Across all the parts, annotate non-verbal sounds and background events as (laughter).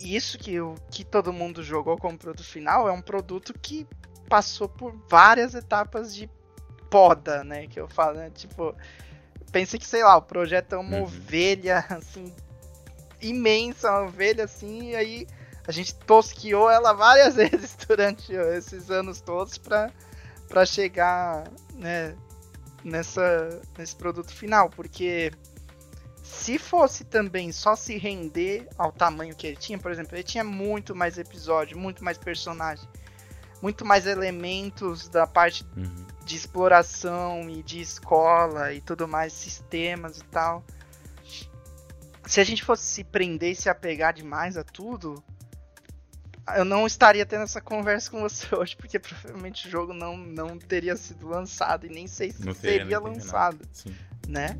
isso que o que todo mundo jogou como produto final é um produto que passou por várias etapas de poda, né? Que eu falo, né? Tipo, pensa que, sei lá, o projeto é uma uhum. ovelha, (laughs) assim, imensa, uma ovelha assim, e aí a gente tosquiou ela várias (laughs) vezes durante esses anos todos para para chegar, né, nessa nesse produto final, porque se fosse também só se render ao tamanho que ele tinha, por exemplo, ele tinha muito mais episódio, muito mais personagem, muito mais elementos da parte uhum. de exploração e de escola e tudo mais, sistemas e tal. Se a gente fosse se prender e se apegar demais a tudo, eu não estaria tendo essa conversa com você (laughs) hoje, porque provavelmente o jogo não, não teria sido lançado e nem sei se não seria lançado, né?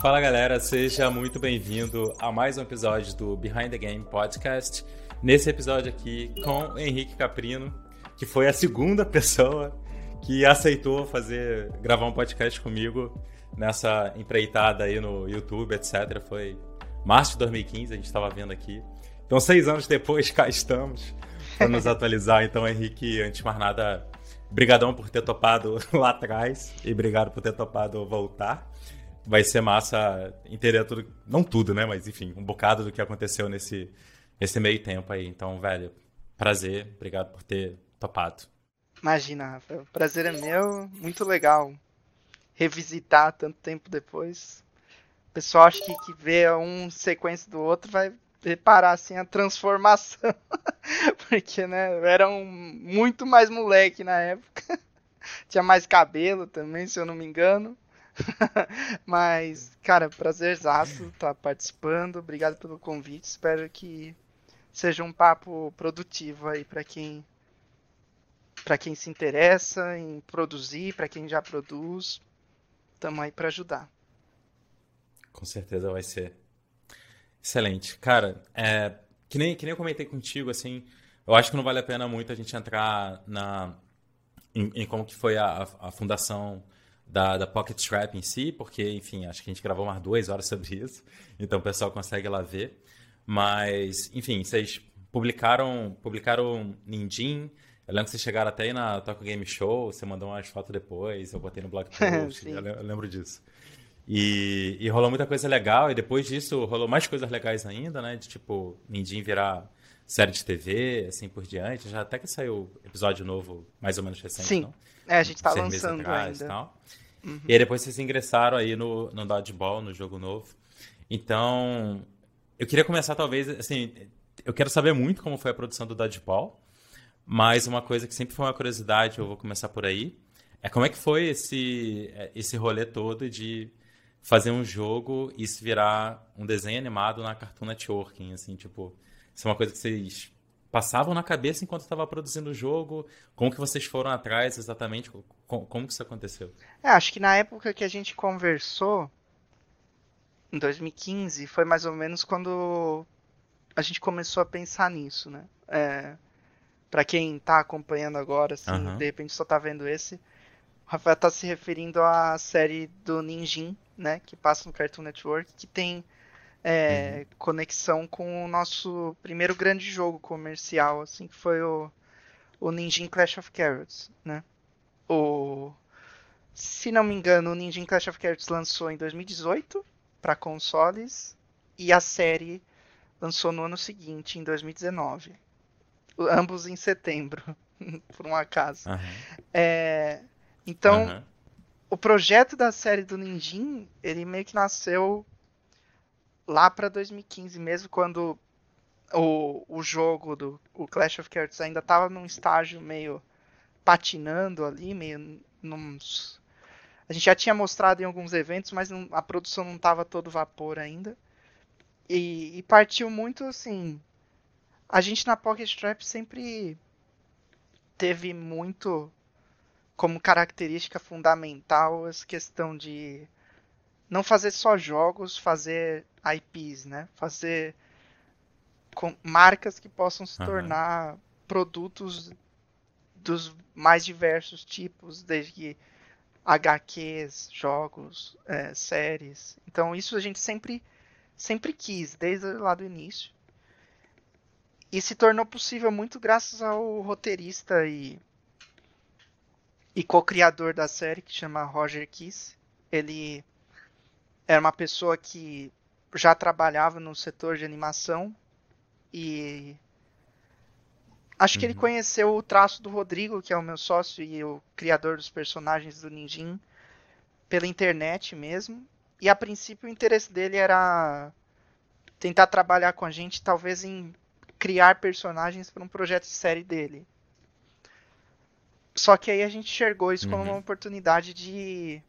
Fala galera, seja muito bem-vindo a mais um episódio do Behind the Game Podcast. Nesse episódio aqui com o Henrique Caprino, que foi a segunda (laughs) pessoa que aceitou fazer gravar um podcast comigo nessa empreitada aí no YouTube, etc. Foi março de 2015, a gente estava vendo aqui. Então, seis anos depois, (laughs) cá estamos para nos atualizar. Então, Henrique, antes de mais nada, brigadão por ter topado (laughs) lá atrás e obrigado por ter topado voltar vai ser massa entender tudo, não tudo, né, mas enfim, um bocado do que aconteceu nesse, nesse meio tempo aí. Então, velho, prazer, obrigado por ter topado. Imagina, Rafael, prazer é meu, muito legal revisitar tanto tempo depois. O pessoal acho que, que vê um sequência do outro vai reparar assim a transformação. (laughs) Porque, né, eu era um muito mais moleque na época. (laughs) Tinha mais cabelo também, se eu não me engano. (laughs) Mas, cara, prazerzaço estar tá participando. Obrigado pelo convite. Espero que seja um papo produtivo aí para quem para quem se interessa em produzir, para quem já produz. Estamos aí para ajudar. Com certeza vai ser. Excelente. Cara, é, que, nem, que nem eu comentei contigo, assim, eu acho que não vale a pena muito a gente entrar na, em, em como que foi a, a fundação da, da Pocket Trap em si, porque, enfim, acho que a gente gravou umas duas horas (laughs) sobre isso, então o pessoal consegue lá ver. Mas, enfim, vocês publicaram, publicaram Ninjin. Eu lembro que vocês chegaram até aí na Tokyo Game Show, você mandou umas fotos depois, eu botei no blog (laughs) post, eu lembro disso. E, e, rolou muita coisa legal, e depois disso rolou mais coisas legais ainda, né? De tipo, Ninjin virar série de TV, assim por diante. Já até que saiu episódio novo, mais ou menos recente, Sim. não? É, a gente tá lançando atrás, ainda. Tal. Uhum. E aí depois vocês ingressaram aí no, no Dodgeball, no jogo novo. Então, eu queria começar talvez, assim, eu quero saber muito como foi a produção do Dodgeball, mas uma coisa que sempre foi uma curiosidade, eu vou começar por aí, é como é que foi esse, esse rolê todo de fazer um jogo e se virar um desenho animado na Cartoon Network, assim, tipo, isso é uma coisa que vocês passavam na cabeça enquanto estava produzindo o jogo? Como que vocês foram atrás exatamente? Como, como que isso aconteceu? É, acho que na época que a gente conversou, em 2015, foi mais ou menos quando a gente começou a pensar nisso, né? É, para quem está acompanhando agora, assim, uhum. de repente só está vendo esse, o Rafael está se referindo à série do Ninjin, né? Que passa no Cartoon Network, que tem é, uhum. conexão com o nosso primeiro grande jogo comercial, assim, que foi o, o Ninja Clash of Carrots, né? O, se não me engano, o Ninja Clash of Carrots lançou em 2018 para consoles e a série lançou no ano seguinte, em 2019. Ambos em setembro, (laughs) por um acaso. Uhum. É, então, uhum. O projeto da série do Ninjin, ele meio que nasceu lá para 2015 mesmo, quando o, o jogo do o Clash of Cards ainda estava num estágio meio patinando ali, meio. A gente já tinha mostrado em alguns eventos, mas não, a produção não estava todo vapor ainda. E, e, partiu muito assim. A gente na Pocket Trap sempre teve muito como característica fundamental essa questão de não fazer só jogos, fazer IPs, né? Fazer com marcas que possam se uhum. tornar produtos dos mais diversos tipos, desde que HQs, jogos, é, séries. Então isso a gente sempre, sempre quis, desde lá do início. E se tornou possível muito graças ao roteirista e, e co-criador da série, que chama Roger Kiss. Ele era uma pessoa que já trabalhava no setor de animação e Acho uhum. que ele uhum. conheceu o traço do Rodrigo, que é o meu sócio e o criador dos personagens do Ninjin, pela internet mesmo. E a princípio o interesse dele era tentar trabalhar com a gente, talvez em criar personagens para um projeto de série dele. Só que aí a gente enxergou isso uhum. como uma uhum. oportunidade de.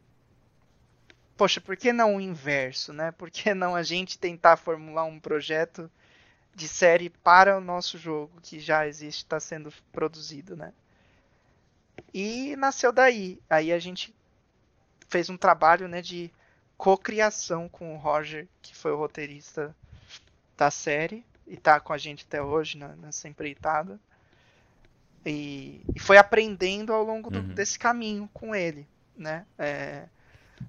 Poxa, por que não o inverso, né? Por que não a gente tentar formular um projeto de série para o nosso jogo que já existe, está sendo produzido, né? E nasceu daí. Aí a gente fez um trabalho, né, de cocriação com o Roger, que foi o roteirista da série e está com a gente até hoje na, nessa empreitada. E, e, foi aprendendo ao longo do, uhum. desse caminho com ele, né? É,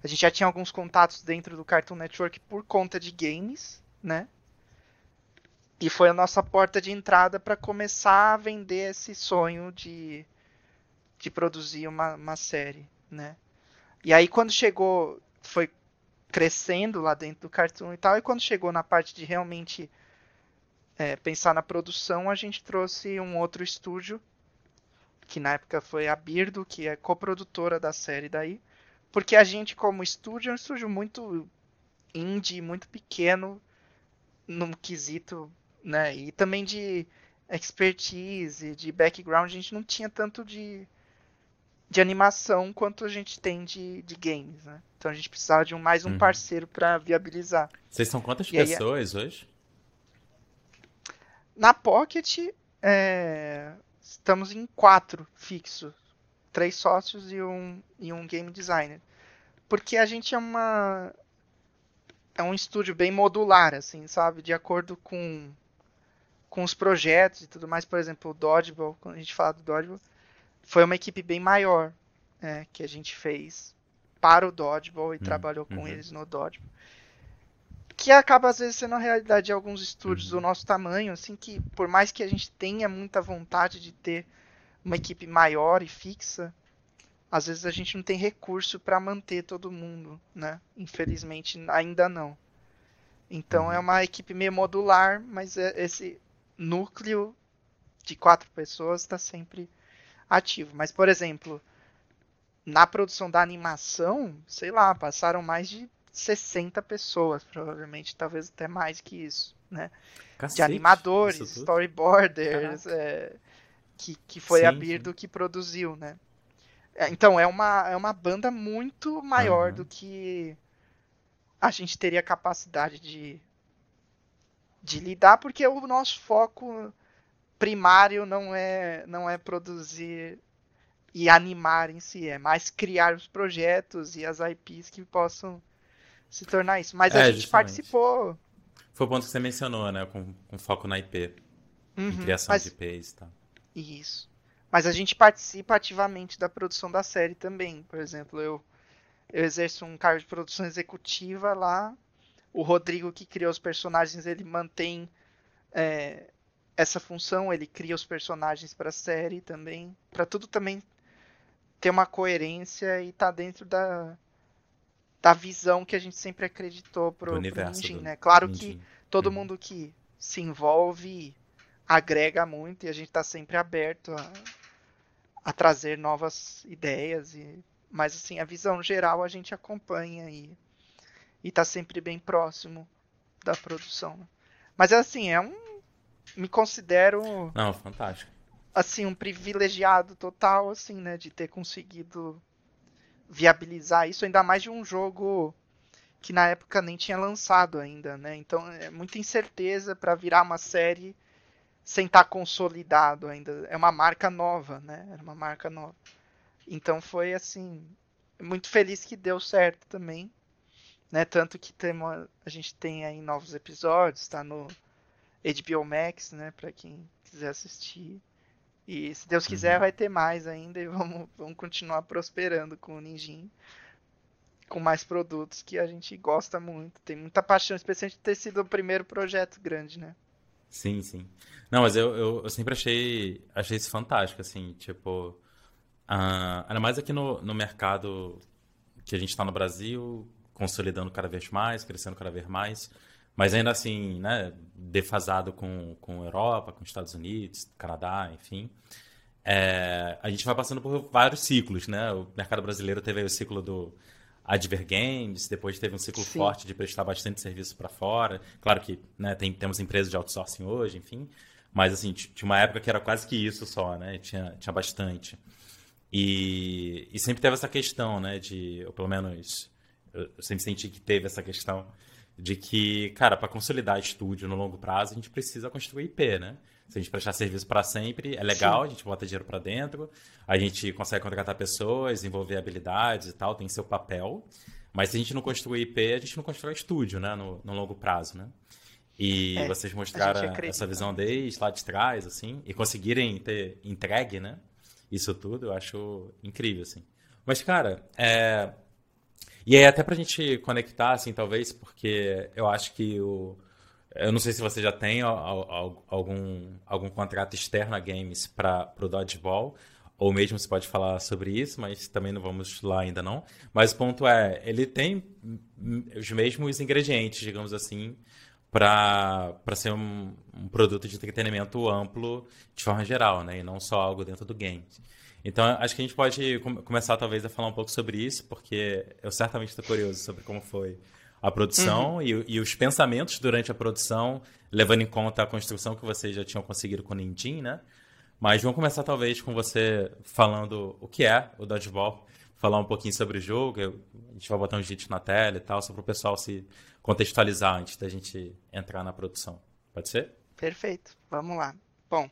a gente já tinha alguns contatos dentro do Cartoon Network por conta de games, né? E foi a nossa porta de entrada para começar a vender esse sonho de, de produzir uma, uma série, né? E aí quando chegou, foi crescendo lá dentro do cartoon e tal, e quando chegou na parte de realmente é, pensar na produção, a gente trouxe um outro estúdio, que na época foi a Birdo, que é coprodutora da série daí, porque a gente como estúdio é um estúdio muito indie, muito pequeno, num quesito né? E também de expertise, de background, a gente não tinha tanto de, de animação quanto a gente tem de, de games, né? Então a gente precisava de um, mais um uhum. parceiro para viabilizar. Vocês são quantas e pessoas aí, hoje? Na Pocket, é, estamos em quatro fixos. Três sócios e um, e um game designer. Porque a gente é uma. É um estúdio bem modular, assim, sabe? De acordo com com os projetos e tudo mais, por exemplo, o Dodgeball, quando a gente fala do Dodgeball, foi uma equipe bem maior é, que a gente fez para o Dodgeball e uhum, trabalhou com uhum. eles no Dodgeball. Que acaba às vezes sendo a realidade de alguns estúdios uhum. do nosso tamanho, assim, que por mais que a gente tenha muita vontade de ter uma equipe maior e fixa, às vezes a gente não tem recurso para manter todo mundo, né? Infelizmente ainda não. Então é uhum. uma equipe meio modular, mas é esse núcleo de quatro pessoas está sempre ativo. Mas, por exemplo, na produção da animação, sei lá, passaram mais de 60 pessoas, provavelmente, talvez até mais que isso, né? Cacete, de animadores, storyboarders, é, que, que foi sim, a Birdo sim. que produziu, né? É, então, é uma, é uma banda muito maior uhum. do que a gente teria capacidade de de lidar, porque o nosso foco primário não é, não é produzir e animar em si, é mais criar os projetos e as IPs que possam se tornar isso. Mas é, a gente justamente. participou. Foi o ponto que você mencionou, né? Com, com foco na IP. Uhum, em criação mas... de IPs e tal. Isso. Mas a gente participa ativamente da produção da série também. Por exemplo, eu, eu exerço um cargo de produção executiva lá o Rodrigo que criou os personagens, ele mantém é, essa função, ele cria os personagens para a série também, para tudo também ter uma coerência e tá dentro da da visão que a gente sempre acreditou pro, pro Ninjin, né? Claro Ninjin. que todo uhum. mundo que se envolve agrega muito e a gente está sempre aberto a, a trazer novas ideias e mas assim a visão geral a gente acompanha e e tá sempre bem próximo da produção. Né? Mas assim, é um. Me considero. Não, fantástico. Assim, um privilegiado total, assim, né? De ter conseguido viabilizar isso, ainda mais de um jogo que na época nem tinha lançado ainda, né? Então é muita incerteza para virar uma série sem estar tá consolidado ainda. É uma marca nova, né? Era uma marca nova. Então foi assim, muito feliz que deu certo também. Né? Tanto que tem uma, a gente tem aí novos episódios, está no HBO Max, né? Para quem quiser assistir. E se Deus quiser, uhum. vai ter mais ainda e (laughs) vamos, vamos continuar prosperando com o Ninjin. Com mais produtos que a gente gosta muito. Tem muita paixão, especialmente de ter sido o primeiro projeto grande, né? Sim, sim. Não, mas eu, eu, eu sempre achei, achei isso fantástico, assim, tipo. Uh, ainda mais aqui no, no mercado que a gente está no Brasil, consolidando cada vez mais, crescendo cada vez mais, mas ainda assim, né, defasado com, com Europa, com Estados Unidos, Canadá, enfim. É, a gente vai passando por vários ciclos, né? O mercado brasileiro teve o ciclo do Adver Games, depois teve um ciclo Sim. forte de prestar bastante serviço para fora. Claro que né, tem, temos empresas de outsourcing hoje, enfim, mas assim, tinha uma época que era quase que isso só, né? Tinha, tinha bastante. E, e sempre teve essa questão, né, de, ou pelo menos eu sempre senti que teve essa questão de que, cara, para consolidar estúdio no longo prazo, a gente precisa construir IP, né? Se a gente prestar serviço para sempre, é legal, Sim. a gente bota dinheiro para dentro, a gente consegue contratar pessoas, desenvolver habilidades e tal, tem seu papel. Mas se a gente não construir IP, a gente não constrói estúdio, né, no, no longo prazo, né? E é, vocês mostraram essa visão desde lá de trás, assim, e conseguirem ter entregue, né? Isso tudo, eu acho incrível, assim. Mas, cara, é, e aí, até pra gente conectar, assim, talvez, porque eu acho que o. Eu não sei se você já tem algum, algum contrato externo a games para o Dodgeball, ou mesmo você pode falar sobre isso, mas também não vamos lá ainda não. Mas o ponto é, ele tem os mesmos ingredientes, digamos assim, para ser um, um, produto de entretenimento amplo de forma geral, né? E não só algo dentro do game. Então, acho que a gente pode começar talvez a falar um pouco sobre isso, porque eu certamente estou curioso sobre como foi a produção uhum. e, e, os pensamentos durante a produção, levando em conta a construção que vocês já tinham conseguido com o Ninjin, né? Mas vamos começar talvez com você falando o que é o Dodgeball, falar um pouquinho sobre o jogo, eu, a gente vai botar uns vídeos na tela e tal, só para o pessoal se contextualizar antes da gente entrar na produção. Pode ser? Perfeito, vamos lá. Bom,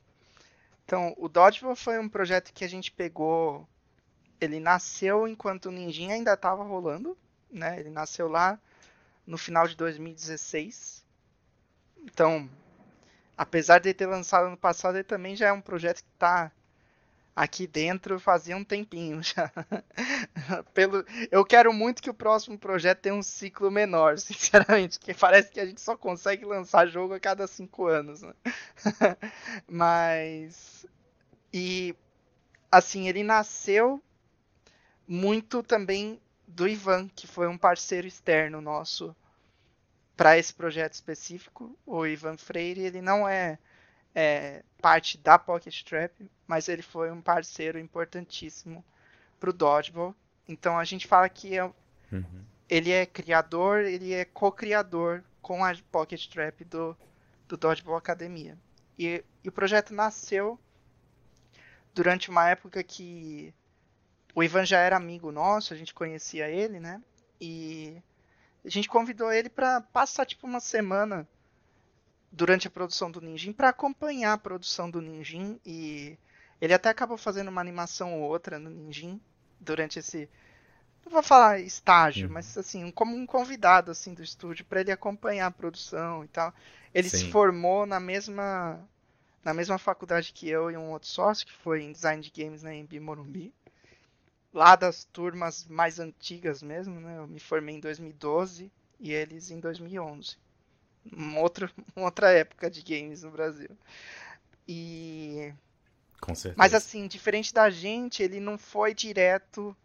então, o Dodgeball foi um projeto que a gente pegou. Ele nasceu enquanto o Ninjin ainda estava rolando, né? Ele nasceu lá no final de 2016. Então, apesar de ter lançado no passado, ele também já é um projeto que está aqui dentro fazia um tempinho (laughs) já. Pelo, eu quero muito que o próximo projeto tenha um ciclo menor, (laughs) sinceramente, que parece que a gente só consegue lançar jogo a cada cinco anos. Né? (laughs) Mas e assim ele nasceu muito também do Ivan, que foi um parceiro externo nosso para esse projeto específico. O Ivan Freire, ele não é é, parte da Pocket Trap, mas ele foi um parceiro importantíssimo para o Dodgeball. Então a gente fala que é, uhum. ele é criador, ele é co-criador com a Pocket Trap do, do Dodgeball Academia. E, e o projeto nasceu durante uma época que o Ivan já era amigo nosso, a gente conhecia ele, né? E a gente convidou ele para passar tipo uma semana durante a produção do Ninjin para acompanhar a produção do Ninjin e ele até acabou fazendo uma animação ou outra no Ninjin durante esse não vou falar estágio, uhum. mas assim, como um convidado assim do estúdio para ele acompanhar a produção e tal. Ele Sim. se formou na mesma na mesma faculdade que eu e um outro sócio que foi em design de games na EMB Morumbi. Lá das turmas mais antigas mesmo, né? Eu me formei em 2012 e eles em 2011 uma outra, uma outra época de games no Brasil. E. Com certeza. Mas assim, diferente da gente, ele não foi direto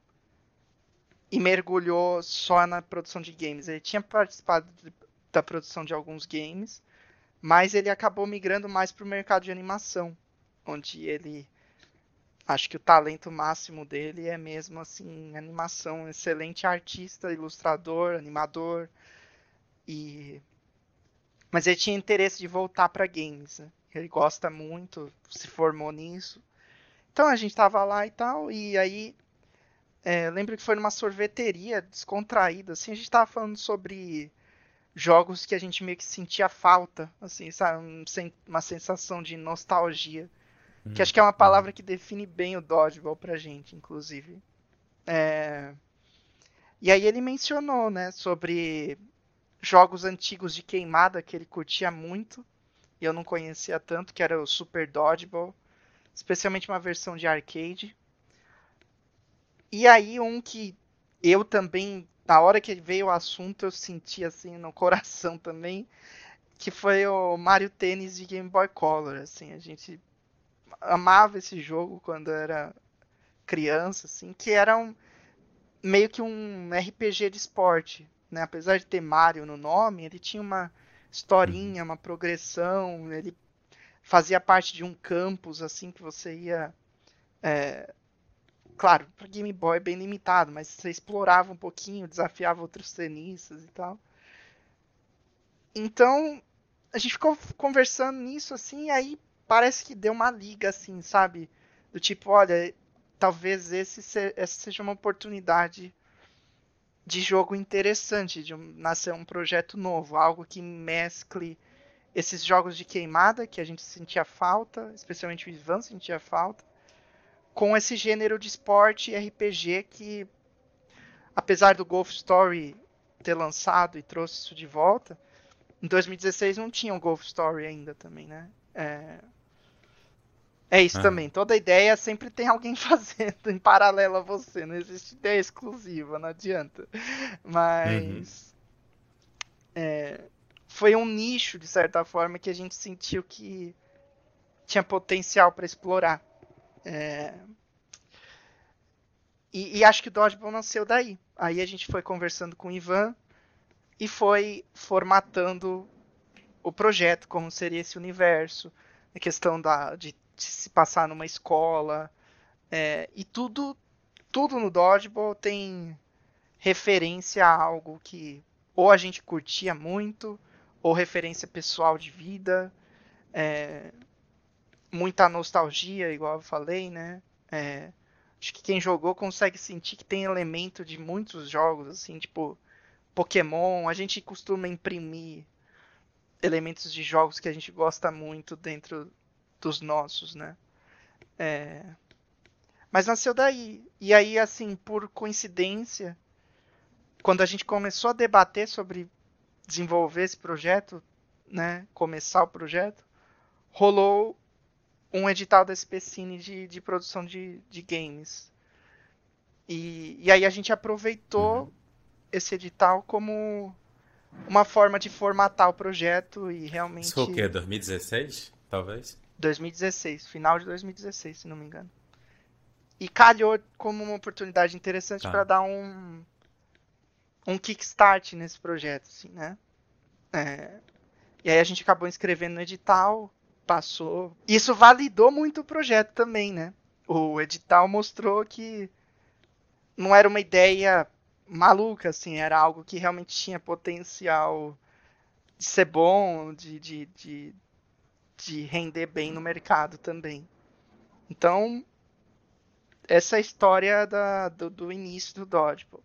e mergulhou só na produção de games. Ele tinha participado de, da produção de alguns games, mas ele acabou migrando mais para o mercado de animação, onde ele acho que o talento máximo dele é mesmo assim animação, excelente artista, ilustrador, animador e mas ele tinha interesse de voltar para games. Né? Ele gosta muito, se formou nisso. Então a gente estava lá e tal, e aí é, lembro que foi numa sorveteria descontraída, assim, a gente estava falando sobre jogos que a gente meio que sentia falta, assim, sabe, uma sensação de nostalgia, hum, que acho que é uma palavra que define bem o Dodgeball pra gente, inclusive. É... E aí ele mencionou, né, sobre jogos antigos de queimada que ele curtia muito e eu não conhecia tanto, que era o Super Dodgeball especialmente uma versão de arcade. E aí um que eu também, na hora que veio o assunto, eu senti assim no (laughs) coração também, que foi o Mario Tennis de Game Boy Color, assim, a gente amava esse jogo quando era criança, assim, que era um meio que um RPG de esporte, né? Apesar de ter Mario no nome, ele tinha uma historinha, uhum. uma progressão, ele fazia parte de um campus assim que você ia é, claro, para Game Boy é bem limitado, mas você explorava um pouquinho, desafiava outros tenistas e tal. Então, a gente ficou conversando nisso assim, e aí parece que deu uma liga assim, sabe? Do tipo, olha, talvez esse se, essa seja uma oportunidade de jogo interessante, de um, nascer um projeto novo, algo que mescle esses jogos de queimada que a gente sentia falta, especialmente o Ivan sentia falta, com esse gênero de esporte RPG que, apesar do Golf Story ter lançado e trouxe isso de volta, em 2016 não tinha o Golf Story ainda também, né? É, é isso ah. também. Toda ideia sempre tem alguém (laughs) fazendo em paralelo a você. Não existe ideia exclusiva, não adianta. Mas. Uhum. É, foi um nicho, de certa forma, que a gente sentiu que tinha potencial para explorar. É... E, e, acho que o Dodgeball nasceu daí. Aí a gente foi conversando com o Ivan e foi formatando o projeto, como seria esse universo, a questão da, de, de se passar numa escola. É, e tudo, tudo no Dodgeball tem referência a algo que ou a gente curtia muito, ou referência pessoal de vida, é, muita nostalgia, igual eu falei, né? É, acho que quem jogou consegue sentir que tem elemento de muitos jogos, assim, tipo Pokémon. A gente costuma imprimir elementos de jogos que a gente gosta muito dentro dos nossos, né? É... Mas nasceu daí. E aí, assim, por coincidência, quando a gente começou a debater sobre desenvolver esse projeto, né, começar o projeto, rolou um edital da SPCine de, de produção de, de games. E, e aí a gente aproveitou uhum. esse edital como uma forma de formatar o projeto e realmente. Isso foi o quê? 2016? Talvez? 2016, final de 2016, se não me engano. E calhou como uma oportunidade interessante tá. para dar um, um kickstart nesse projeto, assim, né? É, e aí a gente acabou inscrevendo no edital, passou. Isso validou muito o projeto também, né? O edital mostrou que não era uma ideia maluca, assim, era algo que realmente tinha potencial de ser bom, de, de, de, de render bem no mercado também. Então, essa é a história da, do, do início do Dodgeball.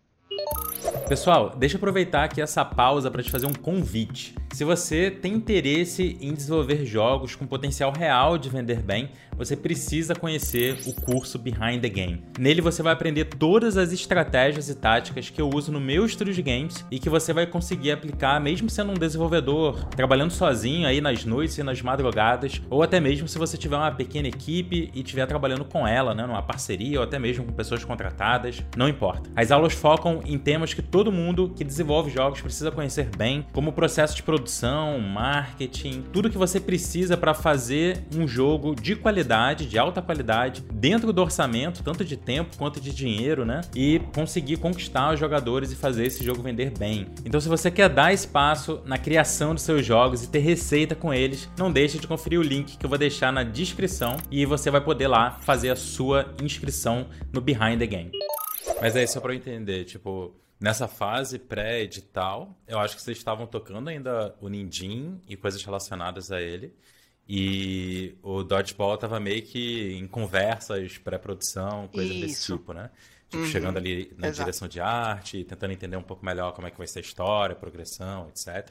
Pessoal, deixa eu aproveitar aqui essa pausa para te fazer um convite. Se você tem interesse em desenvolver jogos com potencial real de vender bem, você precisa conhecer o curso Behind the Game. Nele você vai aprender todas as estratégias e táticas que eu uso no meu estúdio de games e que você vai conseguir aplicar mesmo sendo um desenvolvedor, trabalhando sozinho aí nas noites e nas madrugadas, ou até mesmo se você tiver uma pequena equipe e estiver trabalhando com ela, né, numa parceria ou até mesmo com pessoas contratadas, não importa. As aulas focam em temas que todo mundo que desenvolve jogos precisa conhecer bem, como o processo de produção, marketing, tudo que você precisa para fazer um jogo de qualidade de alta qualidade, dentro do orçamento, tanto de tempo quanto de dinheiro, né? E conseguir conquistar os jogadores e fazer esse jogo vender bem. Então, se você quer dar espaço na criação dos seus jogos e ter receita com eles, não deixe de conferir o link que eu vou deixar na descrição e você vai poder lá fazer a sua inscrição no Behind the Game. Mas é só para eu entender, tipo, Nessa fase pré-edital, eu acho que vocês estavam tocando ainda o Nindim e coisas relacionadas a ele. E o Dodgeball tava meio que em conversas, pré-produção, coisas Isso. desse tipo, né? Tipo, uhum. chegando ali na Exato. direção de arte, tentando entender um pouco melhor como é que vai ser a história, a progressão, etc.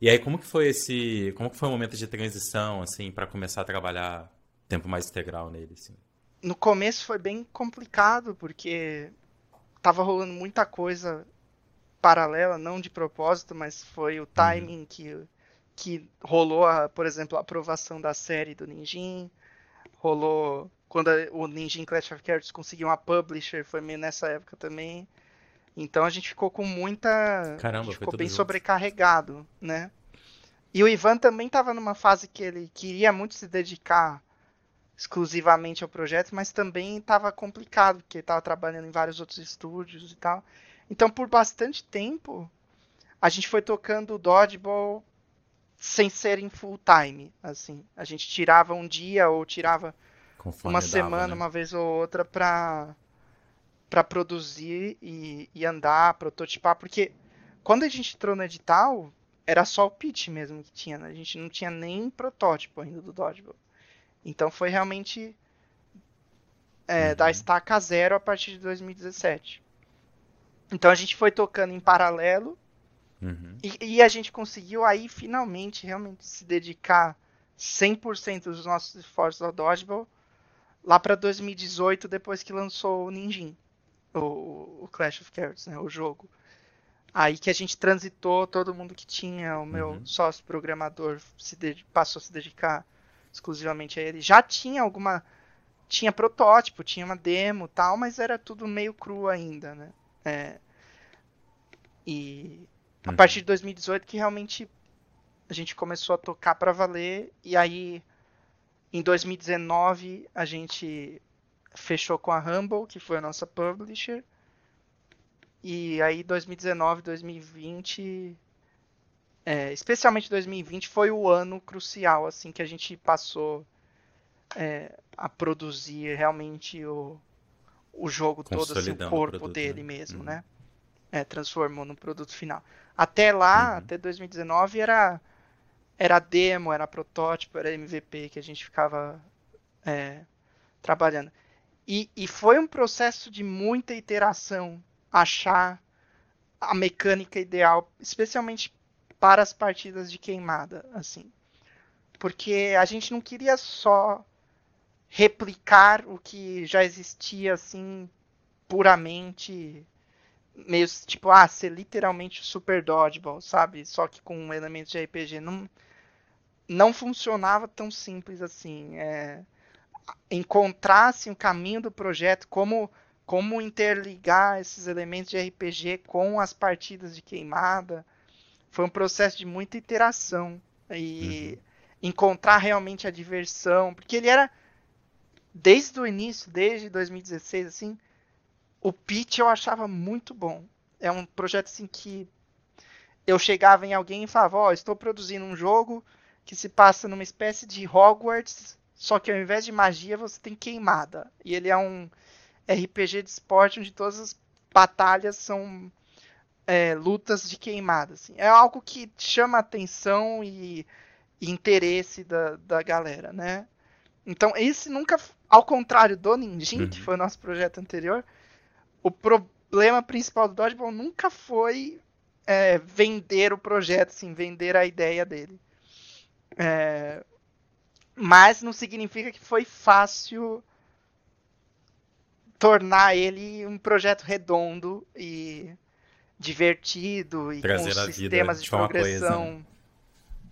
E aí, como que foi esse... Como que foi o momento de transição, assim, para começar a trabalhar tempo mais integral nele, assim? No começo foi bem complicado, porque tava rolando muita coisa paralela, não de propósito, mas foi o uhum. timing uhum. que que rolou, a, por exemplo, a aprovação da série do Ninjin, rolou quando o Ninja Clash of Cards conseguiu uma publisher, foi meio nessa época também. Então a gente ficou com muita. Caramba, ficou bem junto. sobrecarregado, né? E o Ivan também estava numa fase que ele queria muito se dedicar exclusivamente ao projeto, mas também estava complicado, porque estava trabalhando em vários outros estúdios e tal. Então, por bastante tempo, a gente foi tocando Dodgeball sem ser em full time, assim. A gente tirava um dia ou tirava Conforme uma dava, semana, né? uma vez ou outra para para produzir e, e andar, prototipar, porque quando a gente entrou no edital, era só o pitch mesmo que tinha, né? A gente não tinha nem protótipo ainda do Dodgeball. Então foi realmente é, Uhum. da estaca zero a partir de 2017. Então a gente foi tocando em paralelo Uhum. e, e a gente conseguiu aí finalmente realmente se dedicar 100% dos nossos esforços ao Dodgeball lá para 2018, depois que lançou o Ninjin, o, o Clash of Cards, né, o jogo. Aí que a gente transitou, todo mundo que tinha, o meu Uhum. sócio programador se passou a se dedicar exclusivamente a ele. Já tinha alguma. Tinha protótipo, tinha uma demo tal, mas era tudo meio cru ainda, né? É, e a Uhum. partir de 2018 que realmente a gente começou a tocar para valer e aí em 2019 a gente fechou com a Humble, que foi a nossa publisher. E aí 2019, 2020, é, especialmente 2020 foi o ano crucial assim que a gente passou é, a produzir realmente o, o jogo todo, assim, o corpo produto, dele né? mesmo, Uhum. né? É, transformou no produto final. Até lá, Uhum. até 2019 era era demo, era protótipo, era MVP que a gente ficava é, trabalhando. E, e foi um processo de muita iteração achar a mecânica ideal, especialmente para as partidas de queimada, assim. Porque a gente não queria só replicar o que já existia assim puramente meio tipo, ah, ser literalmente Super Dodgeball, sabe? Só que com elementos de RPG. Não, não funcionava tão simples assim. É, encontrasse o caminho do projeto, como, como interligar esses elementos de RPG com as partidas de queimada. Foi um processo de muita iteração. E encontrar realmente a diversão. Porque ele era, desde o início, desde 2016, assim, o pitch eu achava muito bom. É um projeto assim que eu chegava em alguém e falava, ó, estou produzindo um jogo que se passa numa espécie de Hogwarts, só que ao invés de magia você tem queimada. E ele é um RPG de esporte onde todas as batalhas são é, lutas de queimada. Assim. É algo que chama atenção e, e interesse da, da galera, né? Então esse nunca, ao contrário do Ninjin, Uhum. que foi o nosso projeto anterior, o problema principal do Dodgeball nunca foi é, vender o projeto, assim, vender a ideia dele. É, mas não significa que foi fácil tornar ele um projeto redondo e divertido e Trazer com sistemas de de progressão.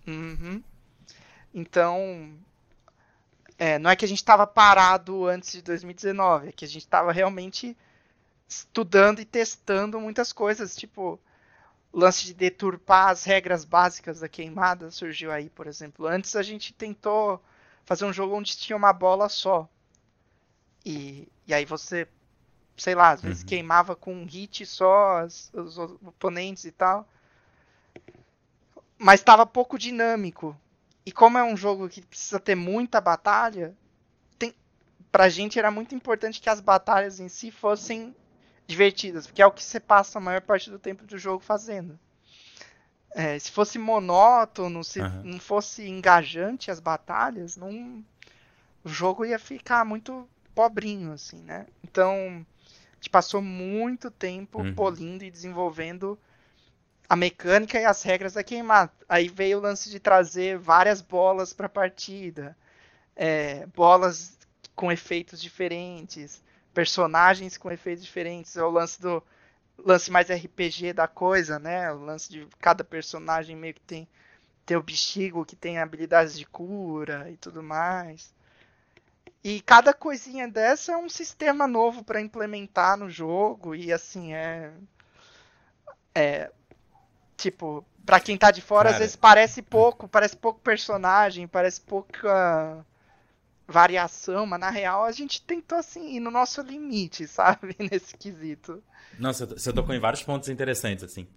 Uhum. Então, é, não é que a gente estava parado antes de 2019, é que a gente estava realmente estudando e testando muitas coisas, tipo o lance de deturpar as regras básicas da queimada surgiu aí, por exemplo. Antes a gente tentou fazer um jogo onde tinha uma bola só. E, e aí você, sei lá, às vezes Uhum. queimava com um hit só as- os oponentes e tal. Mas estava pouco dinâmico. E como é um jogo que precisa ter muita batalha, tem, pra gente era muito importante que as batalhas em si fossem divertidas, porque é o que você passa a maior parte do tempo do jogo fazendo. É, se fosse monótono, se Aham. não fosse engajante as batalhas, não, o jogo ia ficar muito pobrinho, assim, né? Então, gente passou muito tempo Uhum. polindo e desenvolvendo a mecânica e as regras da queimada. Aí veio o lance de trazer várias bolas para a partida, é, bolas com efeitos diferentes, personagens com efeitos diferentes. É o lance do lance mais RPG da coisa, né? O lance de cada personagem meio que tem tem o bexigo que tem habilidades de cura e tudo mais. E cada coisinha dessa é um sistema novo para implementar no jogo e assim é é tipo, para quem tá de fora Cara, às vezes parece pouco, parece pouco personagem, parece pouca variação, mas na real a gente tentou assim ir no nosso limite, (laughs) sabe, nesse quesito. Nossa, você tocou em vários pontos interessantes assim.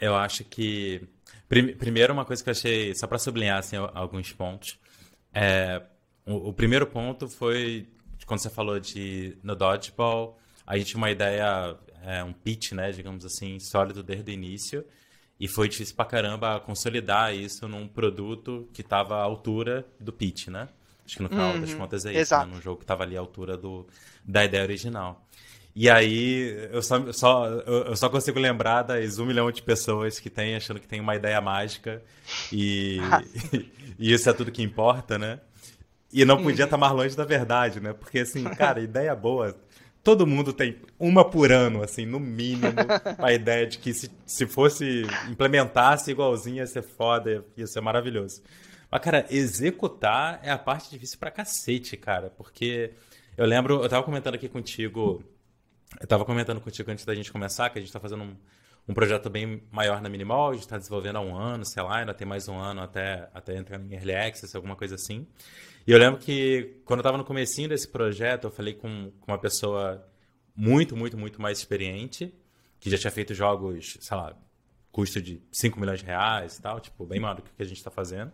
Eu acho que primeiro uma coisa que eu achei só para sublinhar assim, alguns pontos é o, o, primeiro ponto foi quando você falou de no dodgeball, a gente tinha uma ideia, é, um pitch, né, digamos assim, sólido desde o início. E foi difícil pra caramba consolidar isso num produto que estava à altura do pitch, né? Acho que no final uhum, das contas é isso, né? num jogo que estava ali à altura do, da ideia original. E aí, eu só, só, eu só consigo lembrar das um milhão de pessoas que tem achando que tem uma ideia mágica e, (laughs) (laughs) e isso é tudo que importa, né? E não podia estar mais longe da verdade, né? Porque, assim, cara, ideia boa. Todo mundo tem uma por ano, assim, no mínimo, (laughs) a ideia de que se, se fosse implementasse igualzinho ia ser foda, ia ser maravilhoso. Mas, cara, executar é a parte difícil pra cacete, cara. Porque eu lembro, eu tava comentando aqui contigo, eu tava comentando contigo antes da gente começar, que a gente tá fazendo um, um projeto bem maior na Minimal, a gente está desenvolvendo há um ano, sei lá, ainda tem mais um ano até, até entrar em Early Access, alguma coisa assim. E eu lembro que quando eu estava no comecinho desse projeto, eu falei com, com uma pessoa muito, muito, muito mais experiente, que já tinha feito jogos, sei lá, custo de 5 milhões de reais e tal, tipo, bem maior do que a gente está fazendo.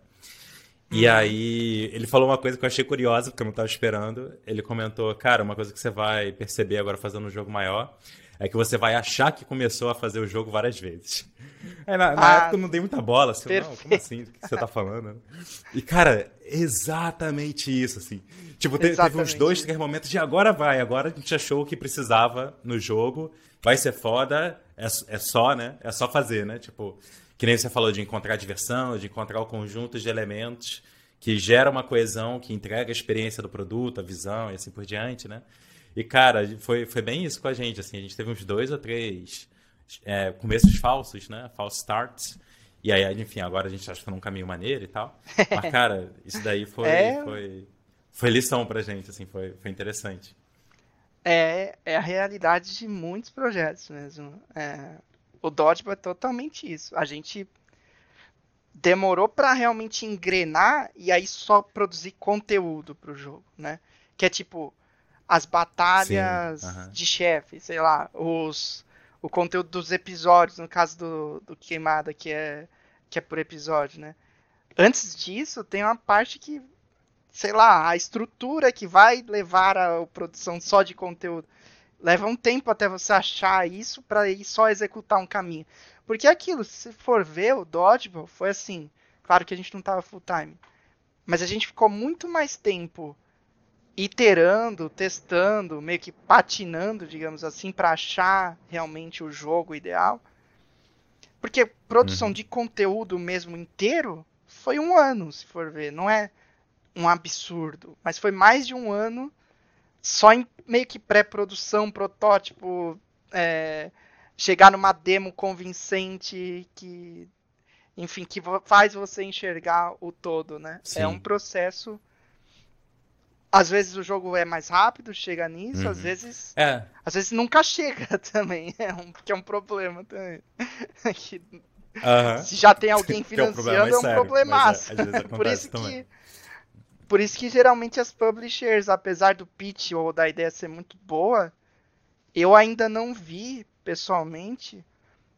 E uhum. aí, ele falou uma coisa que eu achei curiosa, porque eu não estava esperando. Ele comentou, cara, uma coisa que você vai perceber agora fazendo um jogo maior é que você vai achar que começou a fazer o jogo várias vezes. Aí, (laughs) na, na ah, época eu não dei muita bola, assim, não, como assim? O que você tá falando? E, cara, exatamente isso, assim. Tipo, teve, teve uns dois, três momentos de agora vai, agora a gente achou o que precisava no jogo, vai ser foda, é, é só, né? É só fazer, né? Tipo, que nem você falou de encontrar diversão, de encontrar o conjunto de elementos que gera uma coesão, que entrega a experiência do produto, a visão e assim por diante, né? E, cara, foi, foi bem isso com a gente, assim, a gente teve uns dois ou três é, começos falsos, né? False starts. E aí, enfim, agora a gente acha que tá num caminho maneiro e tal. Mas, (laughs) cara, isso daí foi, é... foi, foi lição pra gente, assim, foi, foi interessante. É, é a realidade de muitos projetos mesmo. É, o Dodgeball é totalmente isso. A gente demorou para realmente engrenar e aí só produzir conteúdo pro jogo, né? Que é tipo, as batalhas Sim, de chefe, sei lá, os o conteúdo dos episódios, no caso do, do Queimada, que é, que é por episódio, né? Antes disso, tem uma parte que, sei lá, a estrutura que vai levar a produção só de conteúdo. Leva um tempo até você achar isso para ir só executar um caminho. Porque aquilo, se for ver, o Dodgeball foi assim. Claro que a gente não tava full time. Mas a gente ficou muito mais tempo iterando, testando, meio que patinando, digamos assim, para achar realmente o jogo ideal. Porque produção uhum. de conteúdo mesmo inteiro foi um ano, se for ver. Não é um absurdo, mas foi mais de um ano só em meio que pré-produção, protótipo, é, chegar numa demo convincente que, enfim, que faz você enxergar o todo, né? Sim. É um processo às vezes o jogo é mais rápido, chega nisso, uhum. às vezes. É. Às vezes nunca (laughs) chega também. É um, (laughs) (laughs) que é um problema também. que, uhum. Se já tem alguém financiando, é um, é um problemaço. É, por isso também. que. Por isso que geralmente as publishers, apesar do pitch ou da ideia ser muito boa, eu ainda não vi, pessoalmente,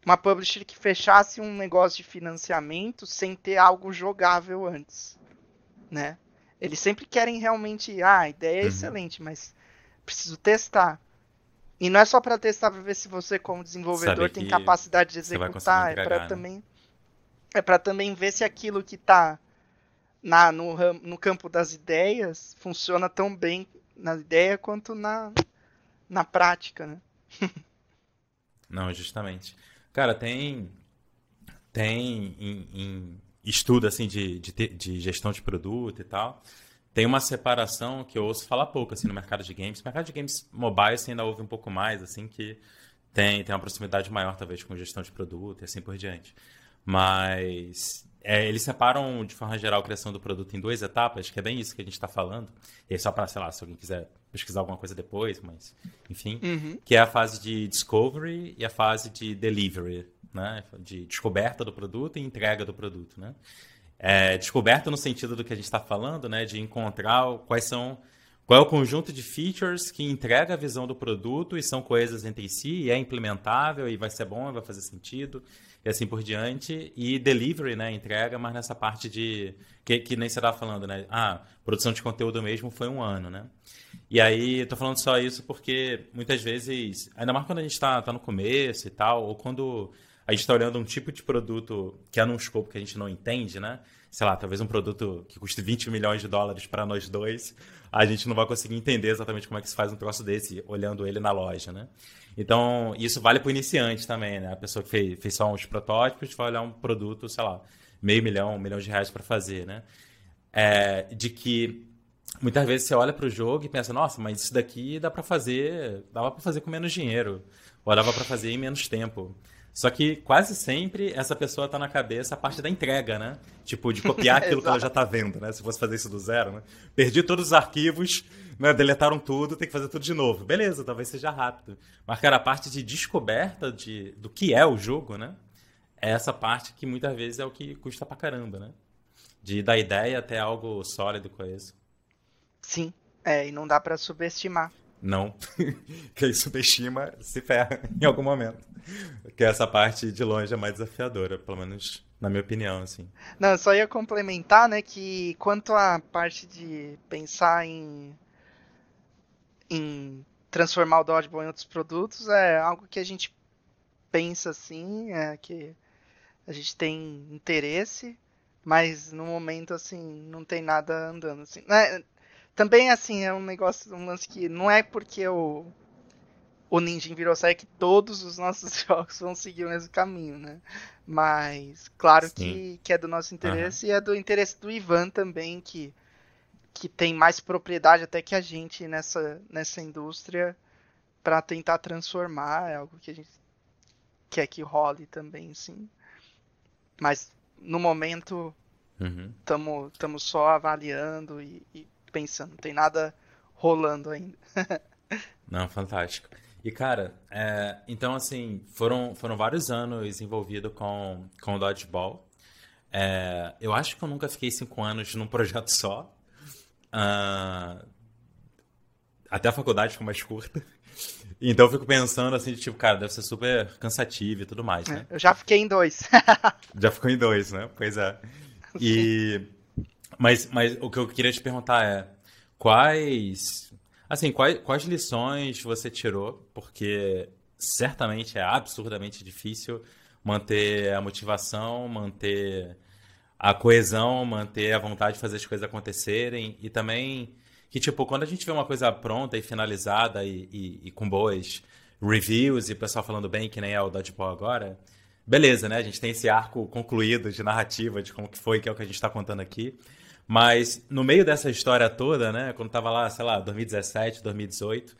uma publisher que fechasse um negócio de financiamento sem ter algo jogável antes, né? Eles sempre querem realmente, ah, a ideia é uhum. excelente, mas preciso testar. E não é só para testar para ver se você como desenvolvedor tem capacidade de executar, é para né? também é para também ver se aquilo que está na, no, no campo das ideias funciona tão bem na ideia quanto na, na prática, né? (laughs) não, justamente. Cara, tem tem em, em estudo assim de, de, de, gestão de produto e tal, tem uma separação que eu ouço falar pouco assim no mercado de games. Mercado de games mobile assim, ainda ouve um pouco mais, assim que tem, tem uma proximidade maior talvez com gestão de produto e assim por diante. Mas é, eles separam, de forma geral, a criação do produto em duas etapas, que é bem isso que a gente está falando. E aí, só para, sei lá, se alguém quiser pesquisar alguma coisa depois, mas, enfim. Uhum. Que é a fase de discovery e a fase de delivery, né? De descoberta do produto e entrega do produto, né? É, descoberta no sentido do que a gente está falando, né? De encontrar quais são qual é o conjunto de features que entrega a visão do produto e são coisas entre si, e é implementável e vai ser bom, vai fazer sentido, e assim por diante. E delivery, né? Entrega, mas nessa parte de. Que, que nem você estava falando, né? Ah, produção de conteúdo mesmo foi um ano, né? E aí, tô falando só isso porque muitas vezes, ainda mais quando a gente está tá no começo e tal, ou quando a gente está olhando um tipo de produto que é num escopo que a gente não entende, né? Sei lá, talvez um produto que custe 20 milhões de dólares para nós dois, a gente não vai conseguir entender exatamente como é que se faz um troço desse olhando ele na loja, né? Então, isso vale para o iniciante também, né? A pessoa que fez, fez só uns protótipos vai olhar um produto, sei lá, meio milhão, um milhão de reais para fazer, né? É, de que muitas vezes você olha para o jogo e pensa, nossa, mas isso daqui dá para fazer, dava para fazer com menos dinheiro, ou dava para fazer em menos tempo. Só que quase sempre essa pessoa tá na cabeça a parte da entrega, né? Tipo, de copiar (laughs) aquilo que ela já tá vendo, né? Se fosse fazer isso do zero, né? Perdi todos os arquivos, né? deletaram tudo, tem que fazer tudo de novo. Beleza, talvez seja rápido. Mas, cara, a parte de descoberta de, do que é o jogo, né? É essa parte que muitas vezes é o que custa pra caramba, né? De da ideia até algo sólido, coeso. Sim, é, e não dá para subestimar. Não. (laughs) Quem subestima se ferra em algum momento. Que essa parte de longe é mais desafiadora, pelo menos na minha opinião, assim. Não, só ia complementar, né, que quanto à parte de pensar em em transformar o Dodgeball em outros produtos, é algo que a gente pensa assim, é que a gente tem interesse, mas no momento assim não tem nada andando assim. Né? Também, assim, é um negócio, um lance que não é porque o, o Ninja virou série que todos os nossos (laughs) jogos vão seguir o mesmo caminho, né? Mas, claro que, que é do nosso interesse uhum. e é do interesse do Ivan também, que, que tem mais propriedade até que a gente nessa, nessa indústria para tentar transformar, é algo que a gente quer que role também, sim. Mas, no momento, estamos uhum. só avaliando e, e pensando, não tem nada rolando ainda. (laughs) não, fantástico. E, cara, é, então, assim, foram, foram vários anos envolvido com, com o Dodgeball. É, eu acho que eu nunca fiquei cinco anos num projeto só. Uh, até a faculdade ficou mais curta. (laughs) Então eu fico pensando assim, tipo, cara, deve ser super cansativo e tudo mais, né? Eu já fiquei em dois. (laughs) já ficou em dois, né? Pois é. E mas, mas o que eu queria te perguntar é quais, assim, quais, quais lições você tirou? Porque certamente é absurdamente difícil manter a motivação, manter a coesão, manter a vontade de fazer as coisas acontecerem e também que, tipo, quando a gente vê uma coisa pronta e finalizada e, e, e com boas reviews e o pessoal falando bem, que nem é o Dodgeball agora, beleza, né? A gente tem esse arco concluído de narrativa de como que foi, que é o que a gente está contando aqui. Mas no meio dessa história toda, né, quando tava lá, sei lá, 2017, 2018, uh,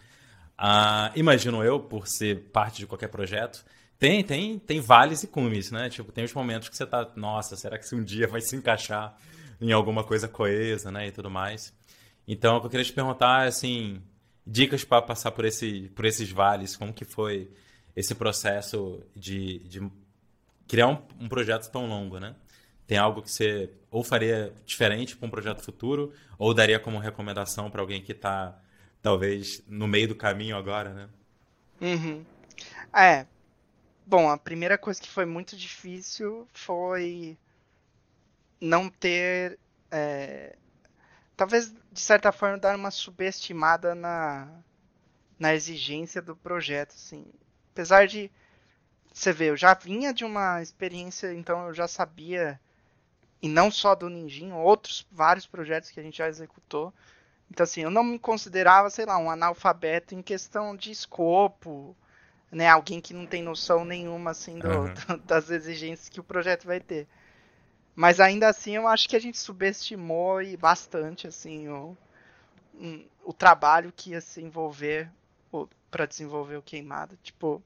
imagino eu, por ser parte de qualquer projeto, tem, tem, tem vales e cumes, né? Tipo, tem os momentos que você tá, nossa, será que se um dia vai se encaixar em alguma coisa coesa, né, e tudo mais. Então, eu queria te perguntar, assim, dicas para passar por, esse, por esses vales, como que foi esse processo de, de criar um, um projeto tão longo, né? Tem algo que você ou faria diferente para um projeto futuro, ou daria como recomendação para alguém que está, talvez, no meio do caminho agora, né? Uhum. É. Bom, a primeira coisa que foi muito difícil foi não ter. É, talvez, de certa forma, dar uma subestimada na, na exigência do projeto. Assim. Apesar de. Você vê, eu já vinha de uma experiência, então eu já sabia e não só do Ninjinho, outros vários projetos que a gente já executou. Então, assim, eu não me considerava, sei lá, um analfabeto em questão de escopo, né? Alguém que não tem noção nenhuma, assim, do, uhum. das exigências que o projeto vai ter. Mas ainda assim, eu acho que a gente subestimou e bastante, assim, o, o trabalho que ia se envolver para desenvolver o queimado. Tipo,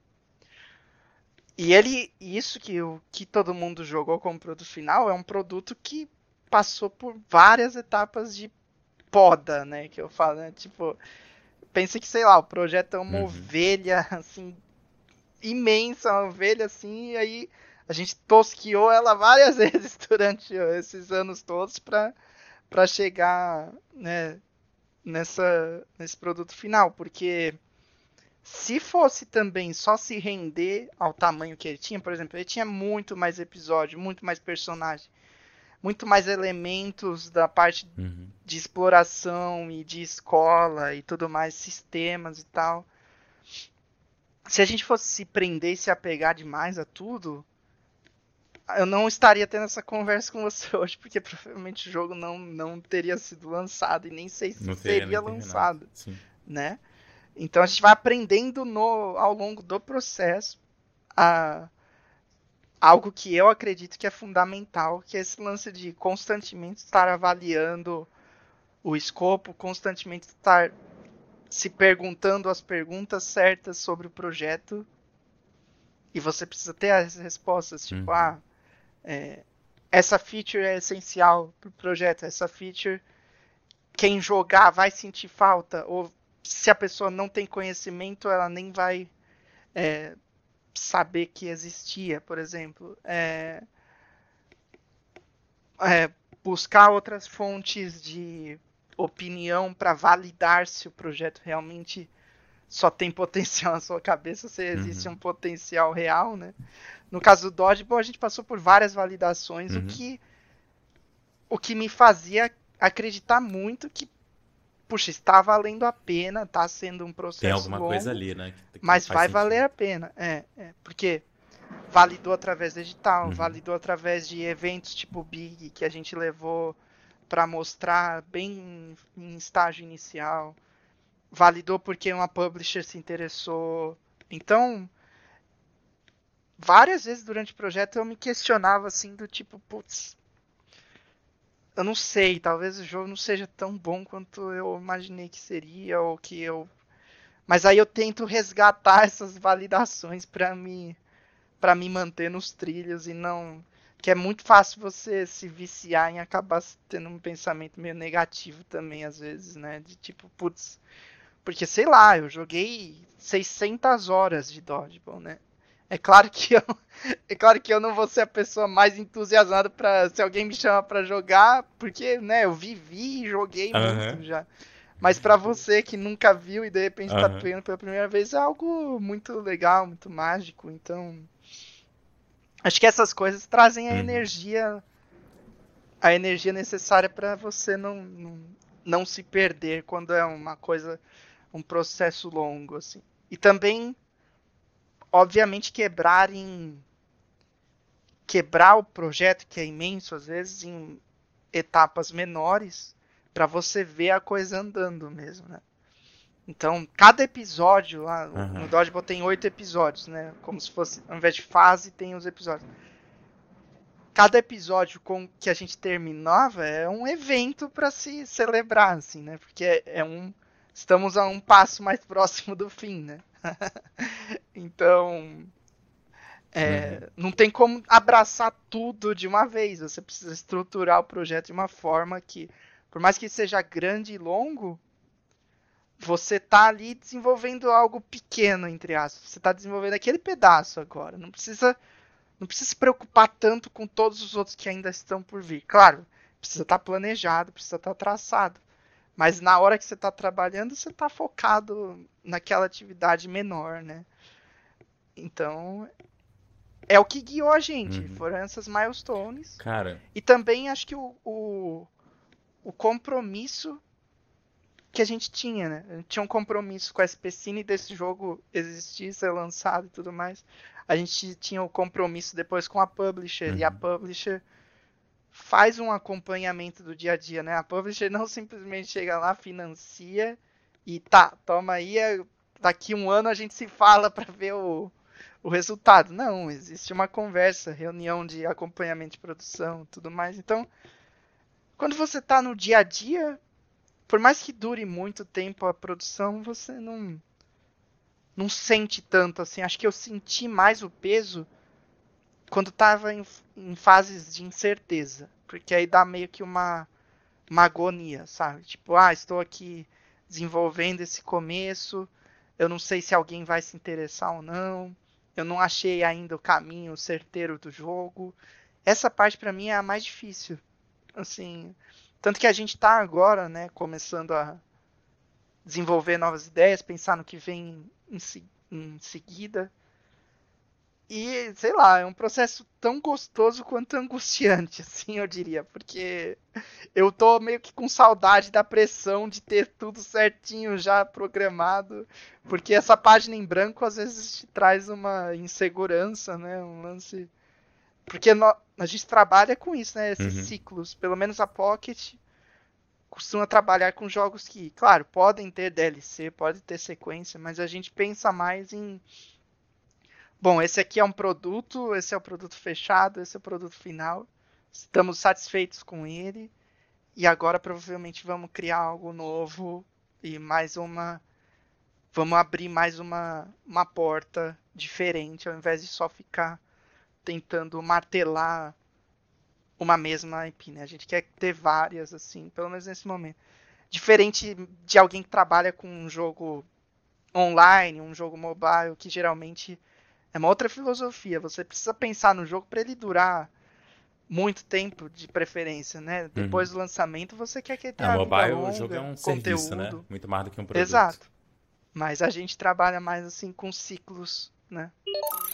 E ele, isso que o que todo mundo jogou como produto final é um produto que passou por várias etapas de poda, né? Que eu falo, né? Tipo, pensa que, sei lá, o projeto é uma uhum. ovelha, assim, imensa, uma ovelha assim, e aí a gente tosquiou ela várias (laughs) vezes durante esses anos todos para para chegar, né, nessa nesse produto final, porque se fosse também só se render ao tamanho que ele tinha, por exemplo, ele tinha muito mais episódio, muito mais personagem, muito mais elementos da parte uhum. de exploração e de escola e tudo mais, sistemas e tal. Se a gente fosse se prender e se apegar demais a tudo, eu não estaria tendo essa conversa com você (laughs) hoje, porque provavelmente o jogo não, não teria sido lançado e nem sei se seria lançado, né? Então a gente vai aprendendo no, ao longo do processo a, algo que eu acredito que é fundamental, que é esse lance de constantemente estar avaliando o escopo, constantemente estar se perguntando as perguntas certas sobre o projeto e você precisa ter as respostas, tipo, uhum. ah, é, essa feature é essencial para o projeto, essa feature quem jogar vai sentir falta ou se a pessoa não tem conhecimento, ela nem vai é, saber que existia, por exemplo. É, é, buscar outras fontes de opinião para validar se o projeto realmente só tem (laughs) potencial na sua cabeça, se existe uhum. um potencial real, né? No caso do Dodgeball, a gente passou por várias validações, uhum. o que o que me fazia acreditar muito que puxa, está valendo a pena, está sendo um processo Tem alguma longo, coisa ali, né? Que, que mas vai sentido. valer a pena, é, é, porque validou através digital, uhum. validou através de eventos tipo Big que a gente levou para mostrar bem em estágio inicial, validou porque uma publisher se interessou. Então, várias vezes durante o projeto eu me questionava assim do tipo, putz, eu não sei, talvez o jogo não seja tão bom quanto eu imaginei que seria ou que eu mas aí eu tento resgatar (laughs) essas validações para me para me manter nos trilhos e não que é muito fácil você se viciar em acabar tendo um pensamento meio negativo também às vezes, né? De tipo, putz, porque sei lá, eu joguei 600 horas de Dodgeball, né? É claro que eu, (laughs) é claro que eu não vou ser a pessoa mais entusiasmada para se alguém me chama para jogar, porque, né, eu vivi e joguei uhum. muito já. Mas para você que nunca viu e de repente uhum. tá vendo pela primeira vez é algo muito legal, muito mágico. Então, acho que essas coisas trazem a uhum. energia a energia necessária para você não, não não se perder quando é uma coisa um processo longo assim. E também obviamente quebrar em quebrar o projeto que é imenso às vezes em etapas menores para você ver a coisa andando mesmo, né? Então, cada episódio lá uhum. no Dodgeball tem oito episódios, né? Como se fosse, ao invés de fase, tem os episódios. Cada episódio com que a gente terminava é um evento para se celebrar, assim, né? Porque é, é um estamos a um passo mais (laughs) próximo do fim, né? (laughs) então, é, uhum. não tem como abraçar tudo de uma vez. Você precisa estruturar o projeto de uma forma que, por mais que seja grande e longo, você está ali desenvolvendo algo pequeno, entre aspas. Você está desenvolvendo aquele pedaço agora. Não precisa, não precisa se preocupar tanto com todos os outros que ainda estão por vir. Claro, precisa estar tá planejado, precisa estar tá traçado. Mas na hora que você está trabalhando, você está focado naquela atividade menor, né? Então, é o que guiou a gente. Uhum. Foram essas milestones. Cara. E também acho que o, o, o, compromisso que a gente tinha, né? A gente tinha um compromisso com a SPCine desse jogo existir, ser lançado e tudo mais. A gente tinha o compromisso depois com a publisher. Uhum. E a uhum. publisher faz um acompanhamento do dia a dia, né? A publisher não simplesmente chega lá, financia e tá, toma aí, é, daqui um ano a gente se fala para ver o, o resultado. Não, existe uma conversa, reunião de acompanhamento de produção, tudo mais. Então, quando você está no dia a dia, por mais que dure muito tempo a produção, você não não sente tanto assim. Acho que eu senti mais o peso quando tava em, em fases de incerteza. Porque aí dá meio que uma, uma agonia, sabe? Tipo, ah, estou aqui desenvolvendo esse começo, eu não sei se alguém vai se interessar ou não, eu não achei ainda o caminho certeiro do jogo. Essa parte para mim é a mais difícil. Assim, tanto que a gente está agora, né, começando a desenvolver novas ideias, pensar no que vem em, em seguida. E, sei lá, é um processo tão gostoso quanto angustiante, (laughs) assim, eu diria. Porque eu tô meio que com saudade da pressão de ter tudo certinho já programado. Porque essa página em branco às vezes te traz uma insegurança, né? Um lance. Porque no... a gente trabalha com isso, né? Esses uhum. ciclos. Pelo menos a Pocket costuma trabalhar com jogos que, claro, podem ter DLC, pode ter sequência, mas a gente pensa mais em bom, esse aqui é um produto, esse é o produto fechado, esse é o produto final. Estamos satisfeitos com ele. E agora provavelmente vamos criar algo novo e mais uma. Vamos abrir mais uma, uma porta diferente, ao invés de só ficar tentando martelar uma mesma IP, né? A gente quer ter várias, assim, pelo menos nesse momento. Diferente de alguém que trabalha com um jogo online, um jogo mobile, que geralmente é uma outra filosofia. Você precisa pensar no jogo para ele durar muito tempo de preferência, né? Depois uhum. do lançamento você quer que tenha é, mobile longa, o jogo é um conteúdo. serviço, né? Muito mais do que um produto. Exato. Mas a gente trabalha mais assim com ciclos né?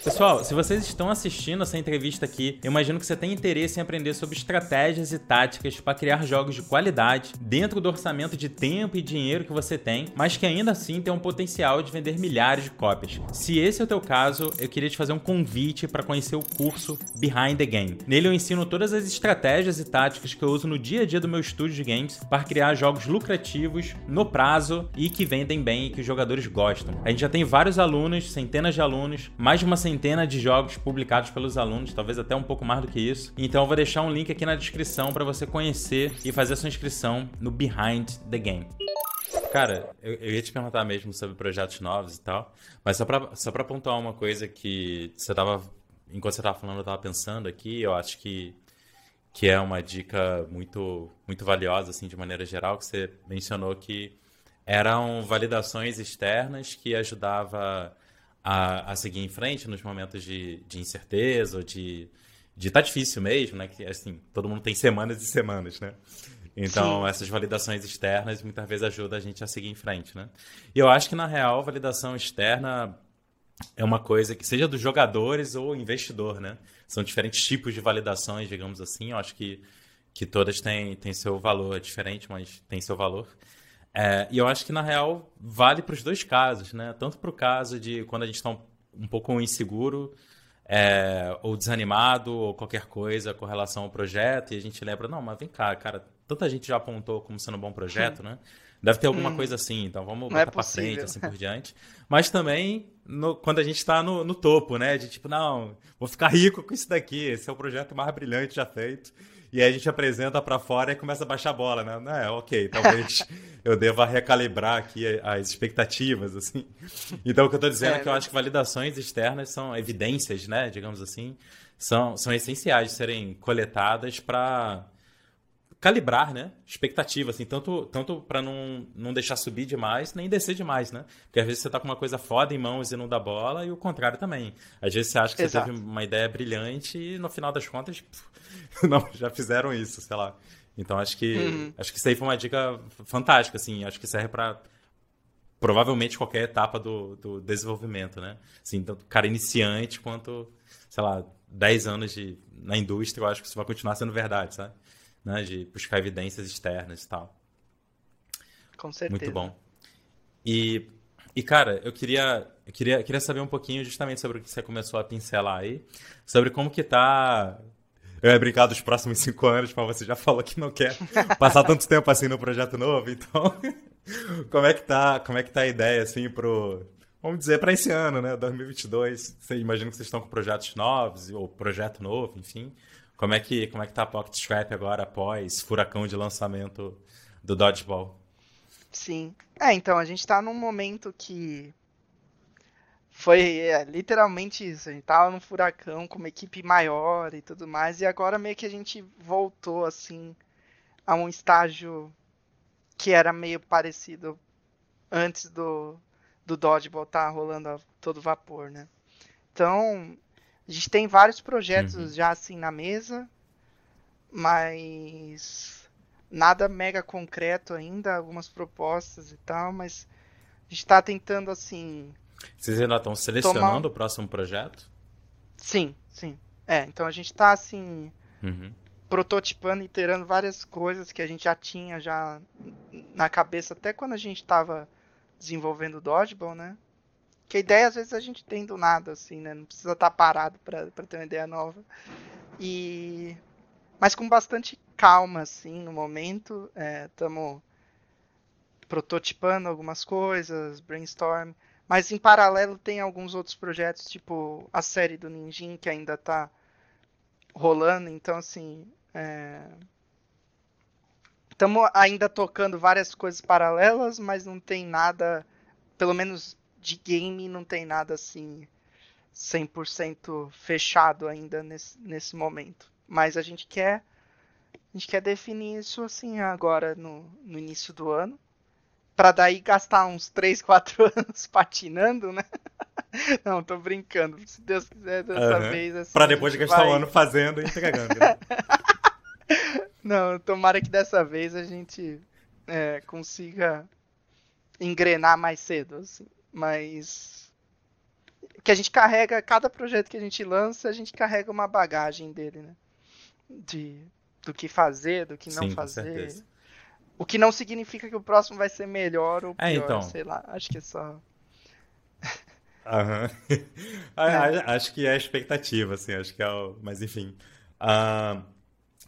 Pessoal, se vocês estão assistindo essa entrevista aqui, eu imagino que você tem interesse em aprender sobre estratégias e táticas para criar jogos de qualidade dentro do orçamento de tempo e dinheiro que você tem, mas que ainda assim tem um potencial de vender milhares de cópias. Se esse é o teu caso, eu queria te fazer um convite para conhecer o curso Behind the Game. Nele eu ensino todas as estratégias e táticas que eu uso no dia a dia do meu estúdio de games para criar jogos lucrativos no prazo e que vendem bem e que os jogadores gostam. A gente já tem vários alunos, centenas de alunos alunos, mais de uma centena de jogos publicados pelos alunos, talvez até um pouco mais do que isso. Então eu vou deixar um link aqui na descrição para você conhecer e fazer a sua inscrição no Behind the Game. Cara, eu, eu, ia te perguntar mesmo sobre projetos novos e tal, mas só pra, só pra pontuar uma coisa que você tava. Enquanto você tava falando, eu tava pensando aqui, eu acho que, que é uma dica muito, muito valiosa, assim, de maneira geral, que você mencionou que eram validações externas que ajudava a, a seguir em frente nos momentos de, de incerteza ou de de tá difícil mesmo, né? Que assim, todo mundo tem semanas e semanas, né? Então, Sim. essas validações externas muitas vezes ajudam a gente a seguir em frente, né? E eu acho que, na real, validação externa é uma coisa que seja dos jogadores ou investidor, né? São diferentes tipos de validações, digamos assim. Eu acho que, que todas têm, têm seu valor, é diferente, mas tem seu valor. É, e eu acho que, na real, vale para os dois casos, né? Tanto para o caso de quando a gente está um, um, pouco inseguro, é, ou desanimado, ou qualquer coisa com relação ao projeto, e a gente lembra, não, mas vem cá, cara, tanta gente já apontou como sendo um bom projeto, né? Deve ter alguma hum. coisa assim, então vamos botar é para frente, assim por diante. Mas também no, quando a gente está no, no, topo, né? De tipo, não, vou ficar rico com isso daqui, esse é o projeto mais brilhante já feito. E aí a gente apresenta para fora e começa a baixar a bola, né? É, ok, talvez (laughs) eu deva recalibrar aqui as expectativas, assim. Então o que eu estou dizendo é, é que eu acho que validações externas são evidências, né? Digamos assim, são, são essenciais de serem coletadas para calibrar, né? Expectativa, assim, tanto, tanto para não, não deixar subir demais, nem descer demais, né? Porque às vezes você tá com uma coisa foda em mãos e não dá bola, e o contrário também. Às vezes você acha que Exato. você teve uma ideia brilhante e no final das contas, (laughs) não, já fizeram isso, sei lá. Então acho que uhum. acho que isso aí foi uma dica fantástica, assim, acho que serve para provavelmente qualquer etapa do, do desenvolvimento, né? Assim, tanto cara iniciante quanto, sei lá, 10 anos de, na indústria, eu acho que isso vai continuar sendo verdade, sabe? Né, de buscar evidências externas e tal. Com certeza. Muito bom. E, e cara, eu queria, eu queria, queria saber um pouquinho justamente sobre o que você começou a pincelar aí, sobre como que tá eu ia brincar dos próximos cinco anos, mas você já falou que não quer passar tanto (laughs) tempo assim no projeto novo, então (laughs) como é que tá, como é que tá a ideia assim pro, vamos dizer para esse ano, né, 2022? Você imagina que vocês estão com projetos novos ou projeto novo, enfim. Como é que, como é que tá a Pocket Strap agora após furacão de lançamento do Dodgeball? Sim. É, então, a gente tá num momento que foi é, literalmente isso. A gente tava num furacão com uma equipe maior e tudo mais, e agora meio que a gente voltou assim a um estágio que era meio parecido antes do, do Dodgeball estar tá rolando a todo vapor, né? Então, a gente tem vários projetos uhum. já assim na mesa, mas nada mega concreto ainda, algumas propostas e tal, mas a gente está tentando assim. Vocês ainda estão selecionando tomar... o próximo projeto? Sim, sim. É, então a gente está assim. Uhum prototipando, iterando várias coisas que a gente já tinha já na cabeça até quando a gente estava desenvolvendo o Dodgeball, né? Que a ideia às vezes a gente tem do nada, assim, né? Não precisa estar tá parado para ter uma ideia nova. E mas com bastante calma, assim, no momento. Estamos é, prototipando algumas coisas, brainstorm. Mas em paralelo tem alguns outros projetos, tipo a série do Ninjin, que ainda está rolando. Então, assim, estamos é... ainda tocando várias coisas paralelas, mas não tem nada, pelo menos de game, não tem nada assim 100% fechado ainda nesse, nesse momento. Mas a gente quer a gente quer definir isso assim agora no, no início do ano para daí gastar uns 3, 4 (laughs) anos patinando, né? (laughs) Não, tô brincando. Se Deus quiser, dessa uhum. vez. Assim, pra depois de gastar vai... um ano fazendo e entregando. Né? (laughs) Não, tomara que dessa vez a gente é, consiga engrenar mais cedo. Assim. Mas. Que a gente carrega, cada projeto que a gente lança, a gente carrega uma bagagem dele, né? De, do que fazer, do que não Sim, fazer. O que não significa que o próximo vai ser melhor ou é, pior, é, então. sei lá. Acho que é só. (laughs) É. Acho que é a expectativa, assim, acho que é o. Mas enfim. Uh...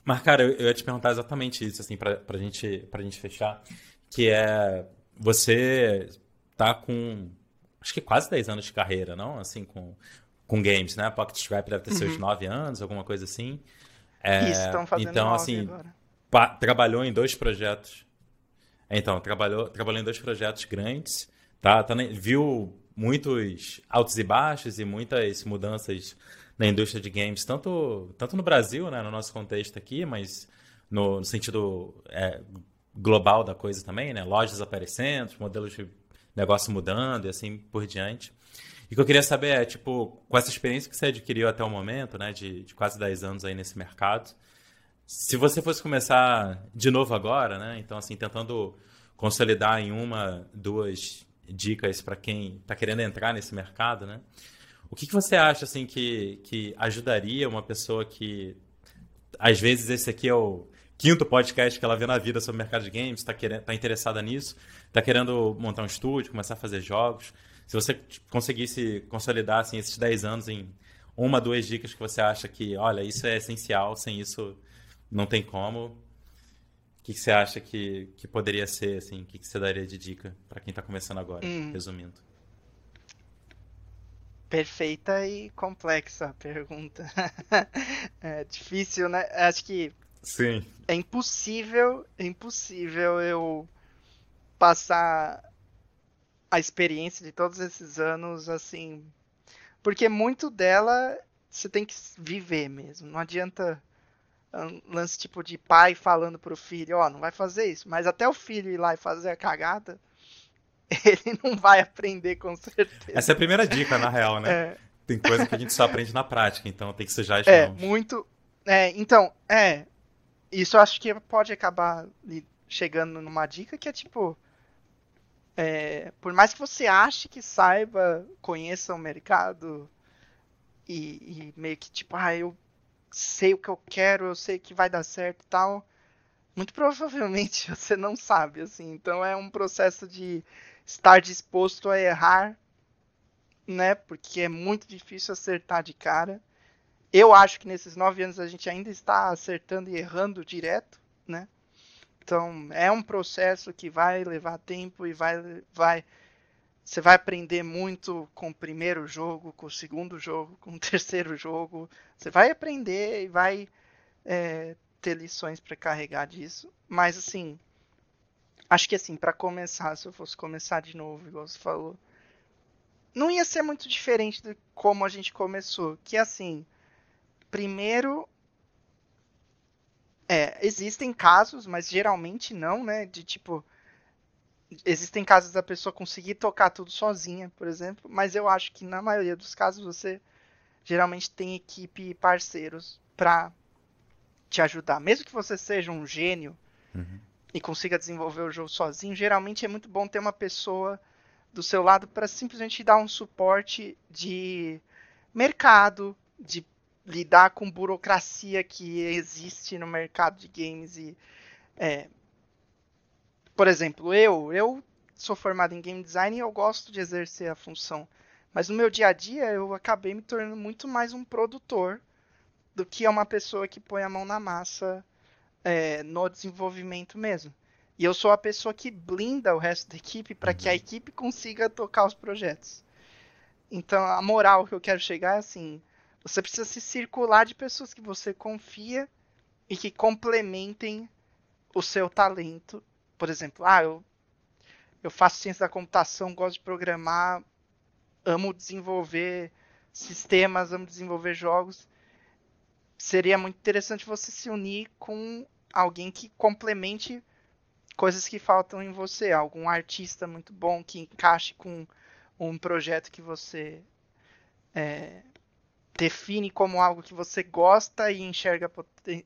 Mas, cara, eu, ia te perguntar exatamente isso, assim, pra, pra, gente, pra gente fechar. Que é. Você tá com. Acho que quase 10 anos de carreira, não? Assim, com, com games, né? Pocket Strap deve ter uhum. seus 9 anos, alguma coisa assim. É, isso, estão fazendo Então, assim, pa, trabalhou em dois projetos. Então, trabalhou, trabalhou em dois projetos grandes, tá? tá viu muitos altos e baixos e muitas mudanças na indústria de games, tanto, tanto no Brasil, né, no nosso contexto aqui, mas no, no sentido é, global da coisa também, né? Lojas aparecendo, modelos de negócio mudando e assim por diante. E o que eu queria saber é, tipo, com essa experiência que você adquiriu até o momento, né, de, de quase 10 anos aí nesse mercado, se você fosse começar de novo agora, né, então, assim, tentando consolidar em uma, duas dicas para quem está querendo entrar nesse mercado, né, o que, que você acha, assim, que, que ajudaria uma pessoa que, às vezes, esse aqui é o quinto podcast que ela vê na vida sobre o mercado de games, está tá interessada nisso, está querendo montar um estúdio, começar a fazer jogos. Se você conseguisse consolidar assim, esses 10 anos em uma, duas dicas que você acha que, olha, isso é essencial, sem isso não tem como. O que, que você acha que, que poderia ser, assim? O que, que você daria de dica para quem está começando agora, hum. resumindo? Perfeita e complexa a pergunta. (laughs) é difícil, né? Acho que Sim. é impossível, é impossível eu passar a experiência de todos esses anos assim, porque muito dela você tem que viver mesmo. Não adianta um lance tipo de pai falando pro filho, ó, oh, não vai fazer isso, mas até o filho ir lá e fazer a cagada, (laughs) ele não vai aprender com certeza. Essa é a primeira dica, na real, né? (laughs) É. Tem coisa que a gente só aprende na prática, então tem que sujar as é, mãos. Muito. É, então, é. Isso eu acho que pode acabar chegando numa dica que é tipo. É, por mais que você ache que saiba, conheça o mercado e, e, meio que tipo, ah, eu sei o que eu quero, eu sei que vai dar certo e tal, muito provavelmente (laughs) você não sabe, assim. Então é um processo de estar disposto a errar, né? Porque é muito difícil acertar de cara. Eu acho que nesses nove anos a gente ainda está acertando e errando direto, né? Então é um processo que vai levar tempo e vai, vai, você vai aprender muito com o primeiro jogo, com o segundo jogo, com o (laughs) terceiro jogo. Você vai aprender e vai é, ter lições para carregar disso. Mas assim, Acho que assim, para começar, se eu fosse começar de novo, igual você falou, não ia ser muito diferente de como a gente começou. Que assim, primeiro, é, existem casos, mas geralmente não, né? De tipo, existem casos da pessoa conseguir tocar tudo sozinha, por exemplo, mas eu acho que na maioria dos casos você geralmente tem equipe e parceiros para te ajudar. Mesmo que você seja um gênio uhum. e consiga desenvolver o jogo sozinho, geralmente é muito bom ter uma pessoa do seu lado para simplesmente dar um suporte de mercado, de lidar com burocracia que existe no mercado de games e é, por exemplo, eu, eu sou formado em game design e eu gosto de exercer a função. Mas no meu dia a dia eu acabei me tornando muito mais um produtor do que uma pessoa que põe a mão na massa é, no desenvolvimento mesmo. E eu sou a pessoa que blinda o resto da equipe para que a uhum. equipe consiga tocar os projetos. Então a moral que eu quero chegar é assim: você precisa se circular de pessoas que você confia e que complementem o seu talento por exemplo, ah, eu, eu faço ciência da computação, gosto de programar, amo desenvolver sistemas, amo desenvolver jogos. Seria muito interessante você se unir com alguém que complemente coisas que faltam em você, algum artista muito bom que encaixe com um projeto que você é, define como algo que você gosta e enxerga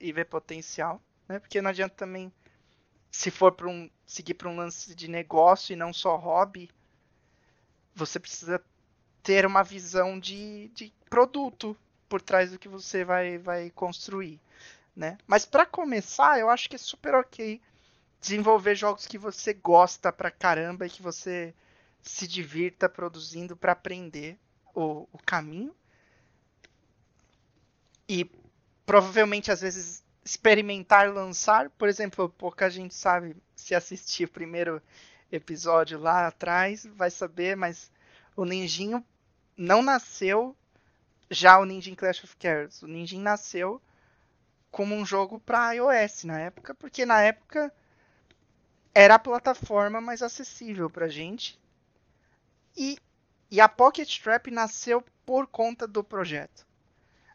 e vê potencial, né? Porque não adianta também se for para um seguir para um lance de negócio e não só hobby, você precisa ter uma visão de, de produto por trás do que você vai, vai construir, né? Mas para começar, eu acho que é super ok desenvolver jogos que você gosta pra caramba e que você se divirta produzindo para aprender o, o caminho. E provavelmente às vezes experimentar lançar. Por exemplo, pouca gente sabe se assistir o primeiro episódio lá atrás, vai saber, mas o Ninjinho não nasceu já o Ninja Clash of Cards. O Ninja nasceu como um jogo para iOS na época, porque na época era a plataforma mais acessível para gente. E, e a Pocket Trap nasceu por conta do projeto.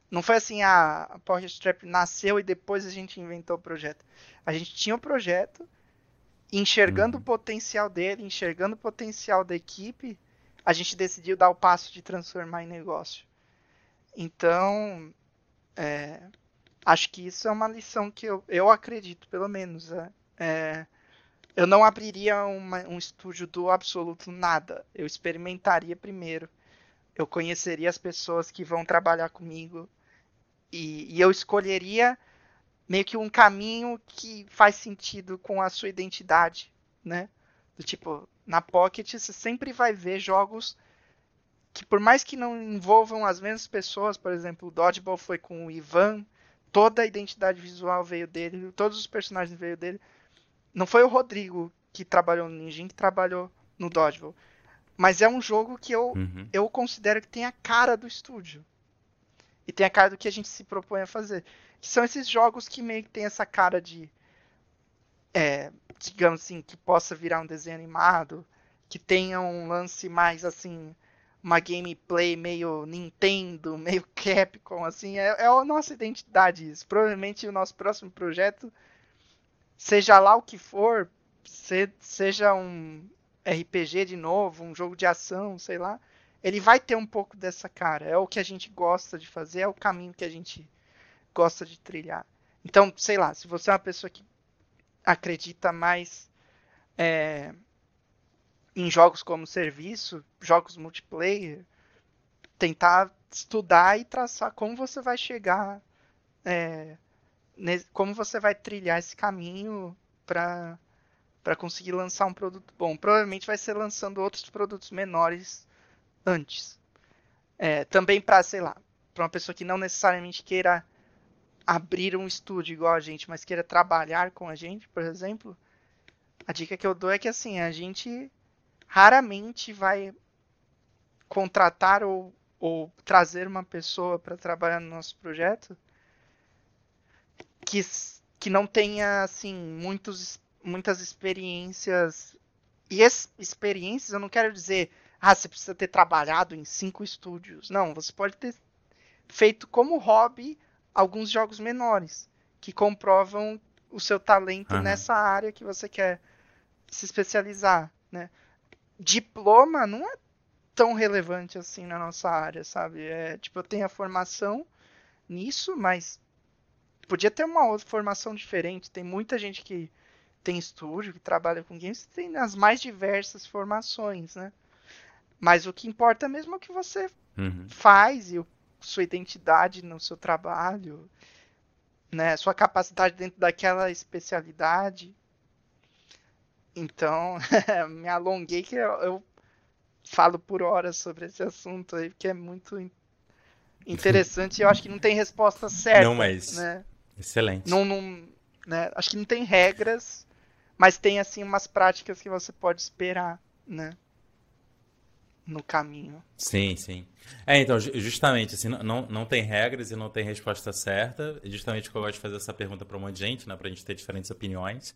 Não foi assim, a, a Pocket Trap nasceu e depois a gente inventou o projeto. A gente tinha o projeto, enxergando uhum. o potencial dele, enxergando o potencial da equipe, a gente decidiu dar o passo de transformar em negócio. Então, é, acho que isso é uma lição que eu, eu acredito, pelo menos. É, é, eu não abriria uma, um estúdio do absoluto nada. Eu experimentaria primeiro. Eu conheceria as pessoas que vão trabalhar comigo. E, e eu escolheria meio que um caminho que faz sentido com a sua identidade, né? Do tipo, na Pocket você sempre vai ver jogos que por mais que não envolvam as mesmas pessoas, por exemplo, o Dodgeball foi com o Ivan, toda a identidade visual veio dele, todos os personagens veio dele. Não foi o Rodrigo que trabalhou no Ninja que trabalhou no Dodgeball. Mas é um jogo que eu, uhum. eu considero que tem a cara do estúdio e tem a cara do que a gente se propõe a fazer. Que são esses jogos que meio que tem essa cara de. É, digamos assim, que possa virar um desenho animado, que tenha um lance mais assim, uma gameplay meio Nintendo, (laughs) meio Capcom, assim, é, é a nossa identidade isso. Provavelmente o nosso próximo projeto, seja lá o que for, se, seja um RPG de novo, um jogo de ação, sei lá, ele vai ter um pouco dessa cara. É o que a gente gosta de fazer, é o caminho que a gente gosta de trilhar. Então, sei lá, se você é uma pessoa que acredita mais é, em jogos como serviço, jogos multiplayer, tentar estudar e traçar como você vai chegar, é, como você vai trilhar esse caminho para para conseguir lançar um produto bom. Provavelmente vai ser lançando outros produtos menores antes. É, também para, sei lá, para uma pessoa que não necessariamente queira abrir um estúdio igual a gente, mas queira trabalhar com a gente, por exemplo, a dica que eu dou é que assim, a gente raramente vai contratar ou, ou trazer uma pessoa para trabalhar no nosso projeto que, que não tenha assim muitos, muitas experiências e experiências eu não quero dizer ah, você precisa ter trabalhado em cinco estúdios. Não, você pode ter feito como hobby alguns jogos menores que comprovam o seu talento uhum. nessa área que você quer se especializar, né? Diploma não é tão relevante assim na nossa área, sabe? É, tipo, eu tenho a formação nisso, mas podia ter uma outra formação diferente. Tem muita gente que tem estúdio, que trabalha com games, tem as mais diversas formações, né? Mas o que importa mesmo é o que você uhum. faz e o, sua identidade no seu trabalho, né? Sua capacidade dentro daquela especialidade. Então, (laughs) me alonguei que eu, eu, falo por horas sobre esse assunto aí, porque é muito interessante e eu acho que não tem resposta certa. Não, mas. Né? Excelente. Não, não, né? Acho que não tem regras, mas tem assim umas práticas que você pode esperar, né? No caminho. Sim, sim. É, então, justamente, assim, não, não tem regras e não tem resposta certa. Justamente que eu gosto de fazer essa pergunta para um monte de gente, né? Pra gente ter diferentes opiniões.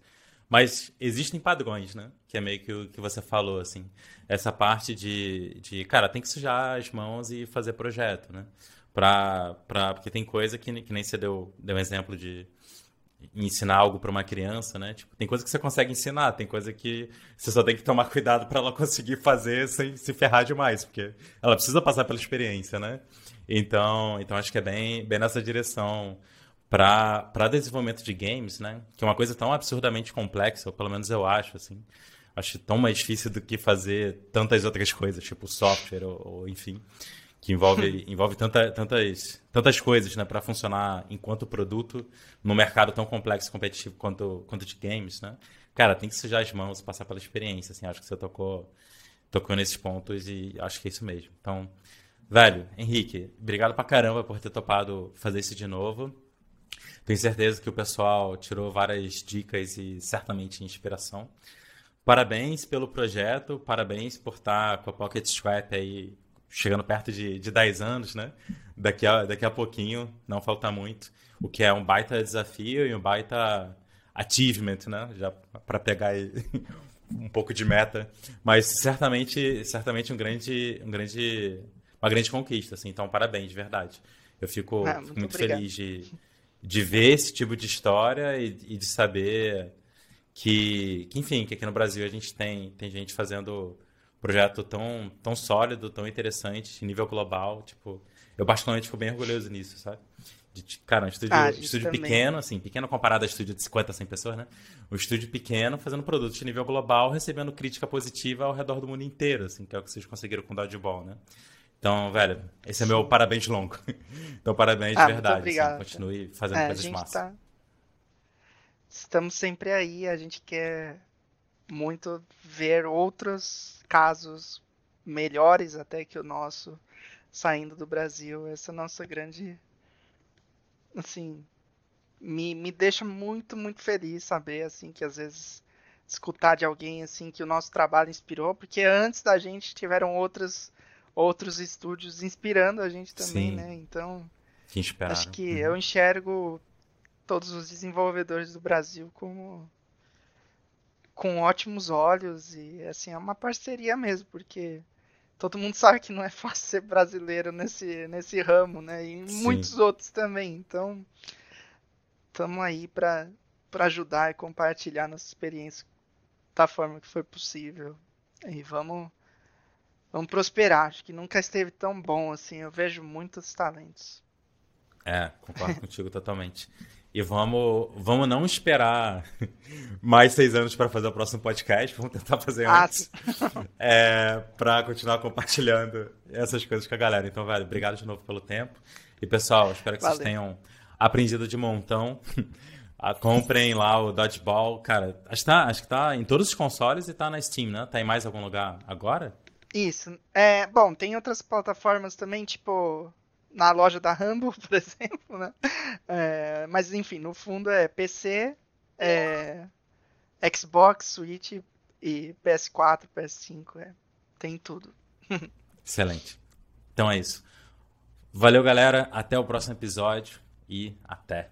Mas existem padrões, né? Que é meio que o que você falou, assim. Essa parte de, de cara, tem que sujar as mãos e fazer projeto, né? Pra, pra, porque tem coisa que, que nem você deu, deu um exemplo de ensinar algo para uma criança, né? Tipo, tem coisa que você consegue ensinar, tem coisa que você só tem que tomar (laughs) cuidado para ela conseguir fazer sem se ferrar demais, porque ela precisa passar pela experiência, né? Então, então acho que é bem, bem nessa direção para desenvolvimento de games, né? Que é uma coisa tão absurdamente complexa, ou pelo menos eu acho, assim. Acho tão mais difícil do que fazer tantas outras coisas, tipo software ou, ou enfim que envolve, envolve tanta, tantas, tantas coisas né, para funcionar enquanto produto no mercado tão complexo e competitivo quanto, quanto de games. Né? Cara, tem que sujar as mãos passar pela experiência. Assim, acho que você tocou, tocou nesses pontos e acho que é isso mesmo. Então, velho, Henrique, obrigado pra caramba por ter topado fazer isso de novo. Tenho certeza que o pessoal tirou várias dicas e certamente inspiração. Parabéns pelo projeto, parabéns por estar com a Pocket Strap aí chegando perto de, de 10 anos, né? Daqui a, daqui a pouquinho, não falta muito. O que é um baita desafio e um baita achievement, né? Já para pegar (laughs) um pouco de meta, mas certamente, certamente um grande, um grande, uma grande conquista, assim. Então, parabéns, de verdade. Eu fico, ah, muito, muito feliz de, de ver esse tipo de história e, e de saber que, que, enfim, que aqui no Brasil a gente tem, tem gente fazendo projeto tão, tão sólido, tão interessante, nível global. Tipo, eu particularmente fico bem orgulhoso nisso, sabe? De, cara, um estúdio, ah, estúdio pequeno, assim, pequeno comparado a estúdio de 50, 100 pessoas, né? Um estúdio pequeno fazendo produtos de nível global, recebendo crítica positiva ao redor do mundo inteiro, assim, que é o que vocês conseguiram com o Dodgeball, né? Então, velho, esse é meu parabéns longo. (laughs) Então, parabéns de ah, verdade. Assim, continue fazendo é, coisas massas. Tá... Estamos sempre aí, a gente quer muito ver outros casos melhores até que o nosso saindo do Brasil. Essa nossa grande. Assim. Me, me deixa muito, muito feliz saber, assim, que às vezes escutar de alguém, assim, que o nosso trabalho inspirou, porque antes da gente tiveram outros, outros estúdios inspirando a gente também, Sim. né? Então. Que acho que uhum. eu enxergo todos os desenvolvedores do Brasil como com ótimos olhos e assim é uma parceria mesmo, porque todo mundo sabe que não é (laughs) fácil ser brasileiro nesse, nesse ramo, né? E Sim. muitos outros também. Então, estamos aí para para ajudar e compartilhar nossa experiência da forma que foi possível. E vamos vamos prosperar. Acho que nunca esteve tão bom assim. Eu vejo muitos talentos. É, concordo (laughs) contigo totalmente. E vamos, vamos não esperar mais seis anos para fazer o próximo podcast. Vamos tentar fazer ah, antes. (laughs) é, para continuar compartilhando essas coisas com a galera. Então, velho, obrigado de novo pelo tempo. E, pessoal, espero que Valeu. vocês tenham aprendido de montão. (laughs) Comprem lá o Dodgeball. Cara, acho que, tá, acho que tá em todos os consoles e tá na Steam, né? Tá em mais algum lugar agora? Isso. É, bom, tem outras plataformas também, tipo na loja da Rambo, (laughs) por exemplo, né? É, mas enfim, no fundo é PC, é, Xbox, Switch e PS4, PS5, é, tem tudo. (laughs) Excelente. Então é isso. Valeu, galera. Até o próximo episódio e até.